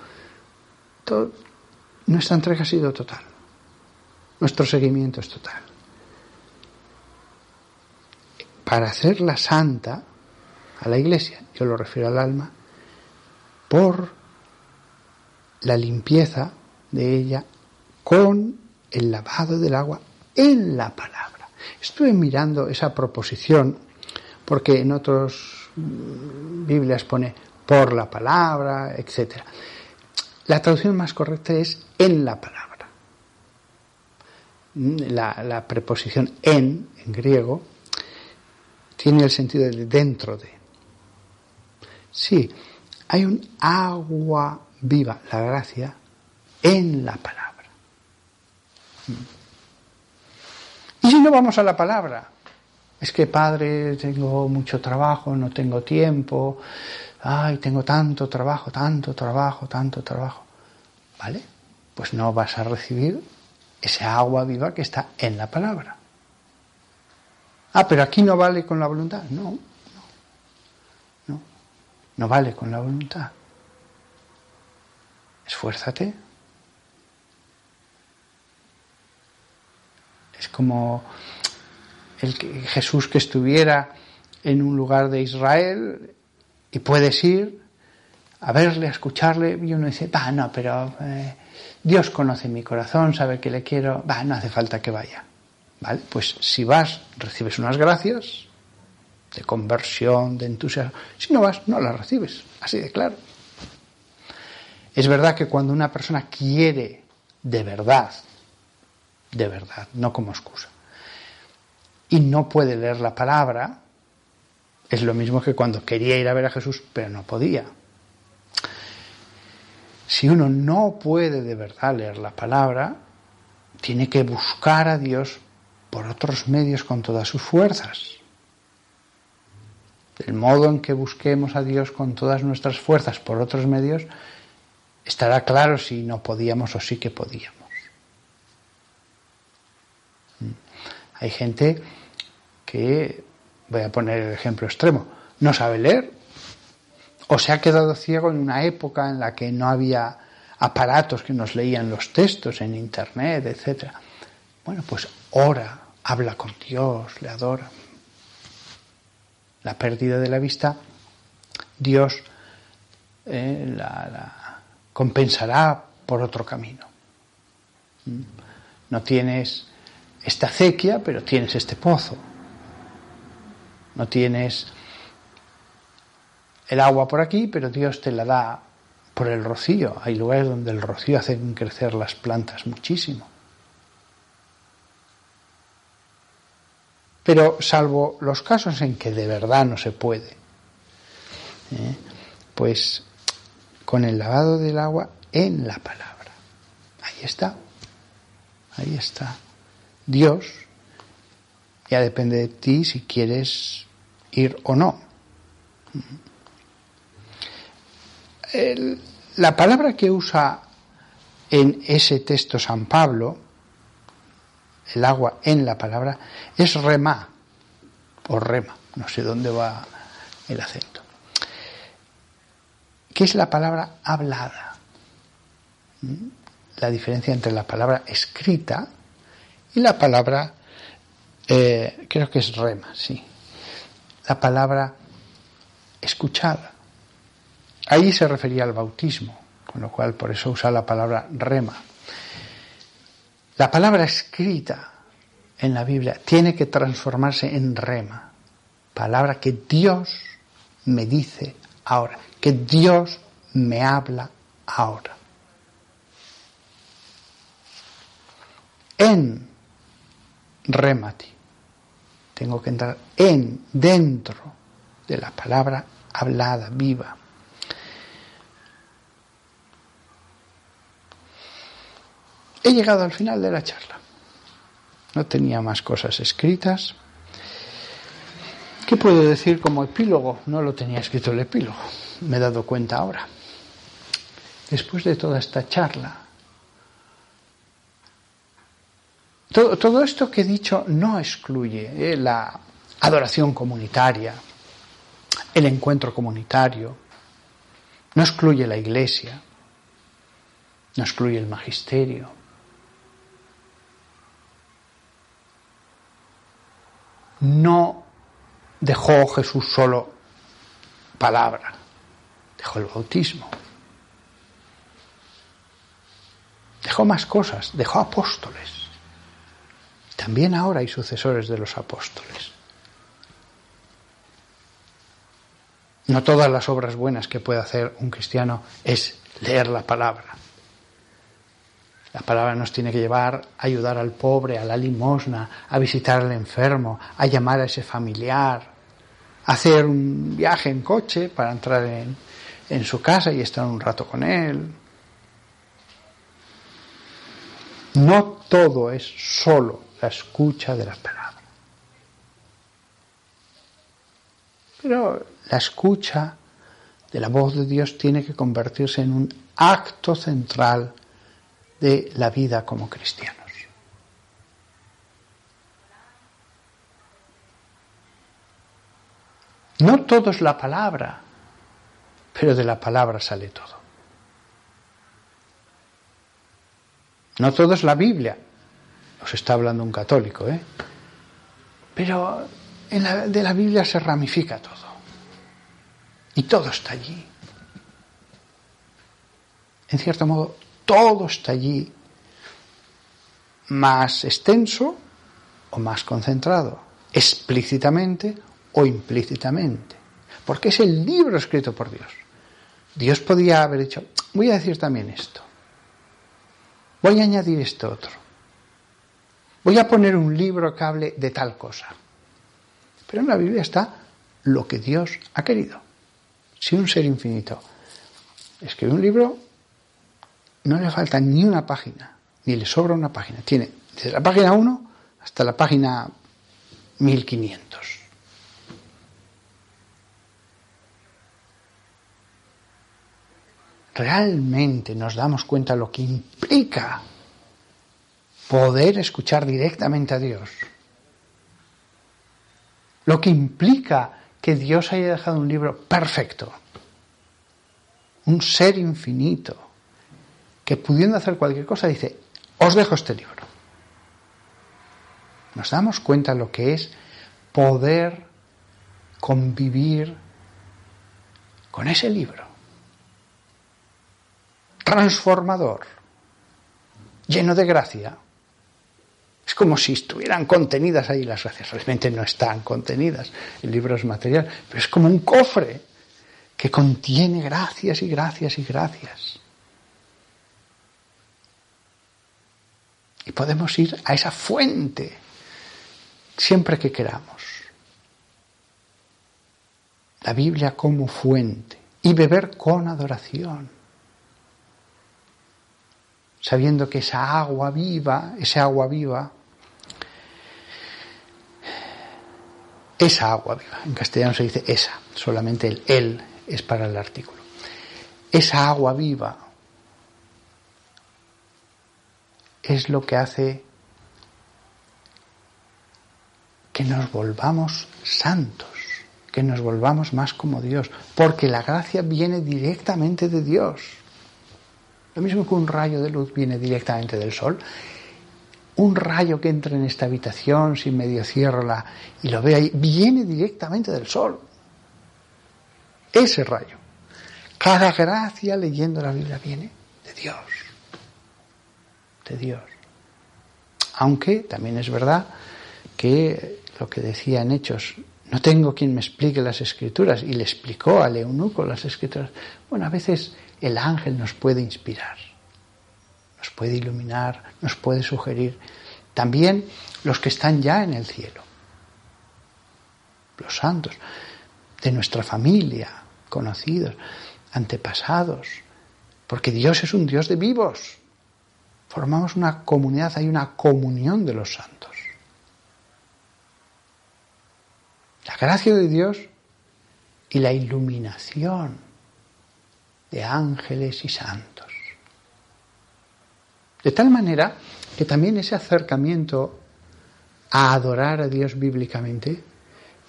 nuestra entrega ha sido total. Nuestro seguimiento es total. Para hacerla santa a la iglesia, yo lo refiero al alma, por la limpieza de ella con el lavado del agua en la palabra. Estuve mirando esa proposición porque en otras Biblias pone por la palabra, etc. La traducción más correcta es en la palabra. la, la preposición en, en griego, tiene el sentido de dentro de. Sí, hay un agua viva, la gracia, en la palabra. Y si no vamos a la palabra, es que padre, tengo mucho trabajo, no tengo tiempo, ay, tengo tanto trabajo, tanto trabajo, tanto trabajo. ¿Vale? Pues no vas a recibir ese agua viva que está en la palabra. Ah, pero aquí no vale con la voluntad. No, no vale con la voluntad. Esfuérzate. Es como el que, Jesús que estuviera en un lugar de Israel y puedes ir a verle, a escucharle, y uno dice, va, no, pero eh, Dios conoce mi corazón, sabe que le quiero, va, no hace falta que vaya. ¿Vale? Pues si vas, recibes unas gracias de conversión, de entusiasmo. Si no vas, no las recibes, así de claro. Es verdad que cuando una persona quiere de verdad, de verdad, no como excusa, y no puede leer la palabra, es lo mismo que cuando quería ir a ver a Jesús, pero no podía. Si uno no puede de verdad leer la palabra, tiene que buscar a Dios por otros medios con todas sus fuerzas. El modo en que busquemos a Dios con todas nuestras fuerzas por otros medios estará claro si no podíamos o sí que podíamos. Mm. Hay gente que, voy a poner el ejemplo extremo, no sabe leer o se ha quedado ciego en una época en la que no había aparatos que nos leían los textos en internet, etc. Bueno, pues ora, habla con Dios, le adora. La pérdida de la vista, Dios eh, la, compensará por otro camino. ¿Mm? No tienes esta acequia, pero tienes este pozo no tienes el agua por aquí, pero Dios te la da por el rocío. Hay lugares donde el rocío hace crecer las plantas muchísimo. Pero salvo los casos en que de verdad no se puede, ¿eh? pues con el lavado del agua en la palabra. Ahí está. Ahí está. Dios ya depende de ti si quieres ir o no. la palabra que usa en ese texto San Pablo, el agua en la palabra, es rema o rema, no sé dónde va el acento, que es la palabra hablada. La diferencia entre la palabra escrita y la palabra, eh, creo que es rema, sí, la palabra escuchada. Ahí se refería al bautismo, con lo cual por eso usa la palabra rema. La palabra escrita en la Biblia tiene que transformarse en rema, palabra que Dios me dice ahora, que Dios me habla ahora. En remati tengo que entrar en, dentro de la palabra hablada, viva. He llegado al final de la charla. No tenía más cosas escritas. ¿Qué puedo decir como epílogo? No lo tenía escrito el epílogo. Me he dado cuenta ahora. Después de toda esta charla, Todo, esto que he dicho no excluye eh, la adoración comunitaria, el encuentro comunitario, no excluye la iglesia, no excluye el magisterio. No dejó Jesús solo palabra, dejó el bautismo. Dejó más cosas, dejó apóstoles. También ahora hay sucesores de los apóstoles. No todas las obras buenas que puede hacer un cristiano es leer la palabra. La palabra nos tiene que llevar a ayudar al pobre, a la limosna, a visitar al enfermo, a llamar a ese familiar, a hacer un viaje en coche para entrar en, en su casa y estar un rato con él. No todo es solo la escucha de las palabras. Pero la escucha de la voz de Dios tiene que convertirse en un acto central de la vida como cristianos. No todo es la palabra, pero de la palabra sale todo. No todo es la Biblia, os está hablando un católico, ¿eh? Pero de la Biblia se ramifica todo. Y todo está allí. En cierto modo, todo está allí, más extenso o más concentrado, explícitamente o implícitamente, porque es el libro escrito por Dios. Dios podía haber dicho, voy a decir también esto, voy a añadir esto otro, voy a poner un libro que hable de tal cosa. Pero en la Biblia está lo que Dios ha querido. Si un ser infinito escribe un libro, no le falta ni una página, ni le sobra una página. Tiene desde la página 1 hasta la página 1500. Realmente nos damos cuenta lo que implica poder escuchar directamente a Dios. Lo que implica que Dios haya dejado un libro perfecto, un ser infinito, que pudiendo hacer cualquier cosa dice, os dejo este libro. Nos damos cuenta lo que es poder convivir con ese libro. Transformador, lleno de gracia. Es como si estuvieran contenidas ahí las gracias. Realmente no están contenidas. El libro es material, pero es como un cofre que contiene gracias y gracias y gracias. Y podemos ir a esa fuente siempre que queramos. La Biblia como fuente y beber con adoración. Sabiendo que esa agua viva, esa agua viva, esa agua viva, en castellano se dice esa, solamente el él es para el artículo. Esa agua viva es lo que hace que nos volvamos santos, que nos volvamos más como Dios, porque la gracia viene directamente de Dios. Lo mismo que un rayo de luz viene directamente del sol. Un rayo que entra en esta habitación, si medio cierro y lo ve ahí, viene directamente del sol. Ese rayo. Cada gracia leyendo la Biblia viene de Dios Dios. Aunque también es verdad que lo que decía en Hechos, no tengo quien me explique las escrituras, y le explicó al eunuco las escrituras. Bueno, a veces el ángel nos puede inspirar, nos puede iluminar, nos puede sugerir. También los que están ya en el cielo, los santos, de nuestra familia, conocidos, antepasados, porque Dios es un Dios de vivos formamos una comunidad, hay una comunión de los santos. La gracia de Dios y la iluminación de ángeles y santos. De tal manera que también ese acercamiento a adorar a Dios bíblicamente,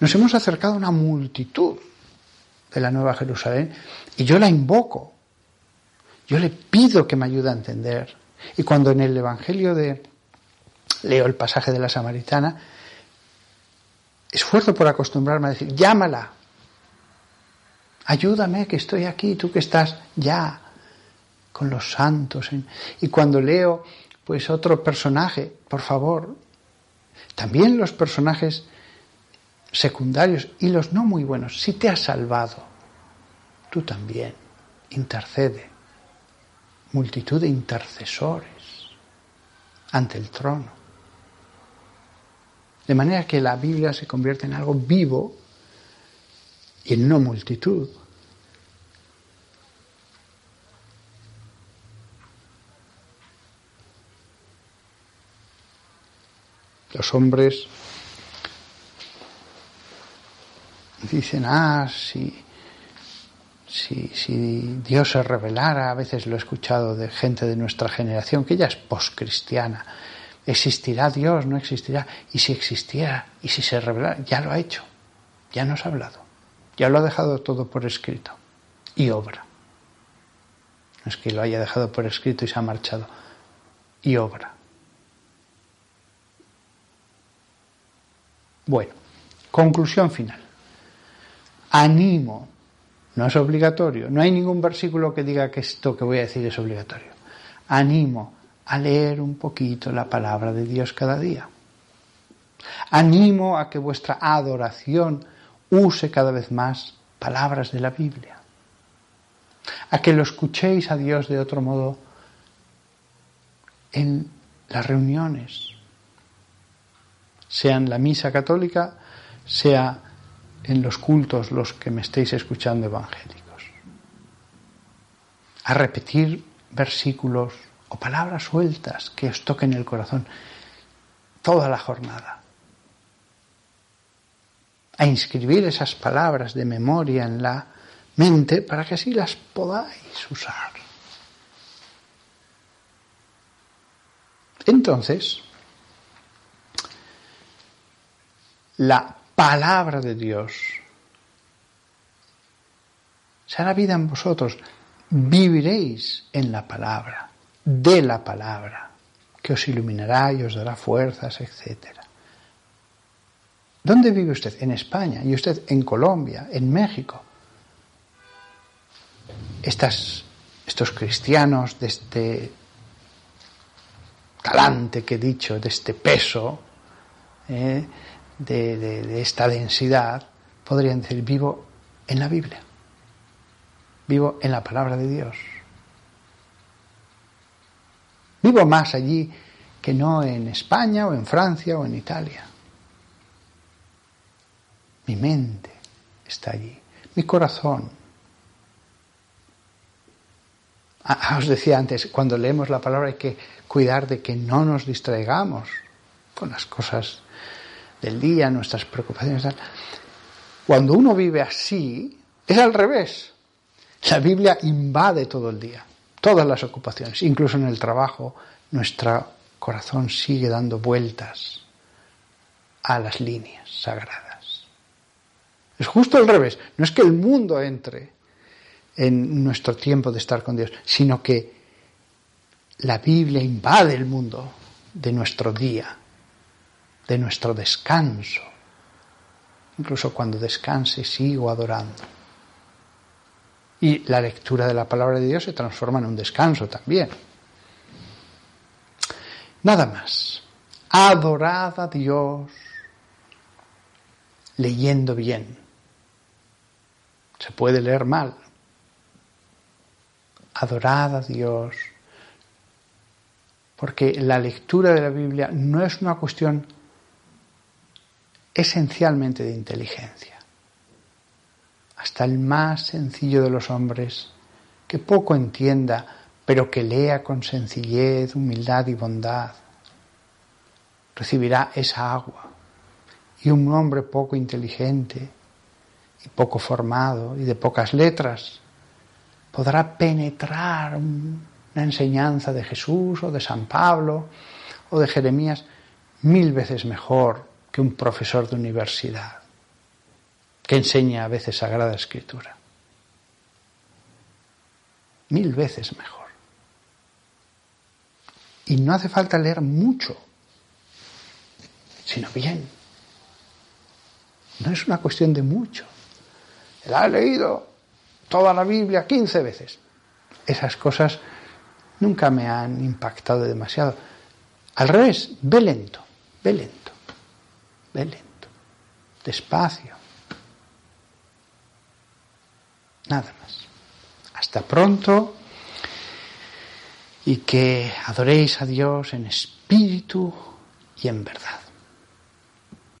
nos hemos acercado a una multitud de la Nueva Jerusalén y yo la invoco, yo le pido que me ayude a entender y cuando en el Evangelio de leo el pasaje de la Samaritana, esfuerzo por acostumbrarme a decir, llámala, ayúdame que estoy aquí, tú que estás ya con los santos. Y cuando leo pues otro personaje, por favor, también los personajes secundarios y los no muy buenos, si te has salvado, tú también, intercede multitud de intercesores. ante el trono. De manera que la Biblia se convierte en algo vivo y en no multitud. Los hombres dicen, ah, si, si, si, Dios se revelara, a veces lo he escuchado de gente de nuestra generación, que ya es poscristiana, ¿existirá Dios? ¿No existirá? Y si existiera, y si se revelara, ya lo ha hecho, ya nos ha hablado, ya lo ha dejado todo por escrito y obra. No es que lo haya dejado por escrito y se ha marchado, y obra. Bueno, conclusión final. Animo, no es obligatorio, no hay ningún versículo que diga que esto que voy a decir es obligatorio. Animo a leer un poquito la palabra de Dios cada día. Animo a que vuestra adoración use cada vez más palabras de la Biblia. A que lo escuchéis a Dios de otro modo en las reuniones, sea en la misa católica, sea en los cultos los que me estéis escuchando evangélicos. A repetir versículos o palabras sueltas que os toquen el corazón toda la jornada. A inscribir esas palabras de memoria en la mente para que así las podáis usar. Entonces, la palabra de Dios será vida en vosotros. Viviréis en la palabra, de la palabra, que os iluminará y os dará fuerzas, etc. ¿Dónde vive usted? En España. ¿Y usted en Colombia? ¿En México? Estos cristianos de este talante que he dicho, de este peso, eh, de, esta densidad, podrían decir, vivo en la Biblia, vivo en la palabra de Dios. Vivo más allí que no en España o en Francia o en Italia. Mi mente está allí, mi corazón. Ah, ah, os decía antes, cuando leemos la palabra hay que cuidar de que no nos distraigamos con las cosas del día, nuestras preocupaciones. Cuando uno vive así, es al revés. La Biblia invade todo el día, todas las ocupaciones, incluso en el trabajo, nuestro corazón sigue dando vueltas a las líneas sagradas. Es justo al revés, no es que el mundo entre en nuestro tiempo de estar con Dios, sino que la Biblia invade el mundo de nuestro día de nuestro descanso. Incluso cuando descanse sigo adorando. Y la lectura de la palabra de Dios se transforma en un descanso también. Nada más. Adorad a Dios leyendo bien. Se puede leer mal. Adorad a Dios. Porque la lectura de la Biblia no es una cuestión esencialmente de inteligencia. Hasta el más sencillo de los hombres, que poco entienda, pero que lea con sencillez, humildad y bondad, recibirá esa agua. Y un hombre poco inteligente y poco formado y de pocas letras podrá penetrar una enseñanza de Jesús o de San Pablo o de Jeremías mil veces mejor un profesor de universidad que enseña a veces Sagrada Escritura. Mil veces mejor. Y no hace falta leer mucho, sino bien. No es una cuestión de mucho. La he leído toda la Biblia 15 veces. Esas cosas nunca me han impactado demasiado. Al revés, ve lento, ve lento. Ve lento, despacio. Nada más. Hasta pronto y que adoréis a Dios en espíritu y en verdad.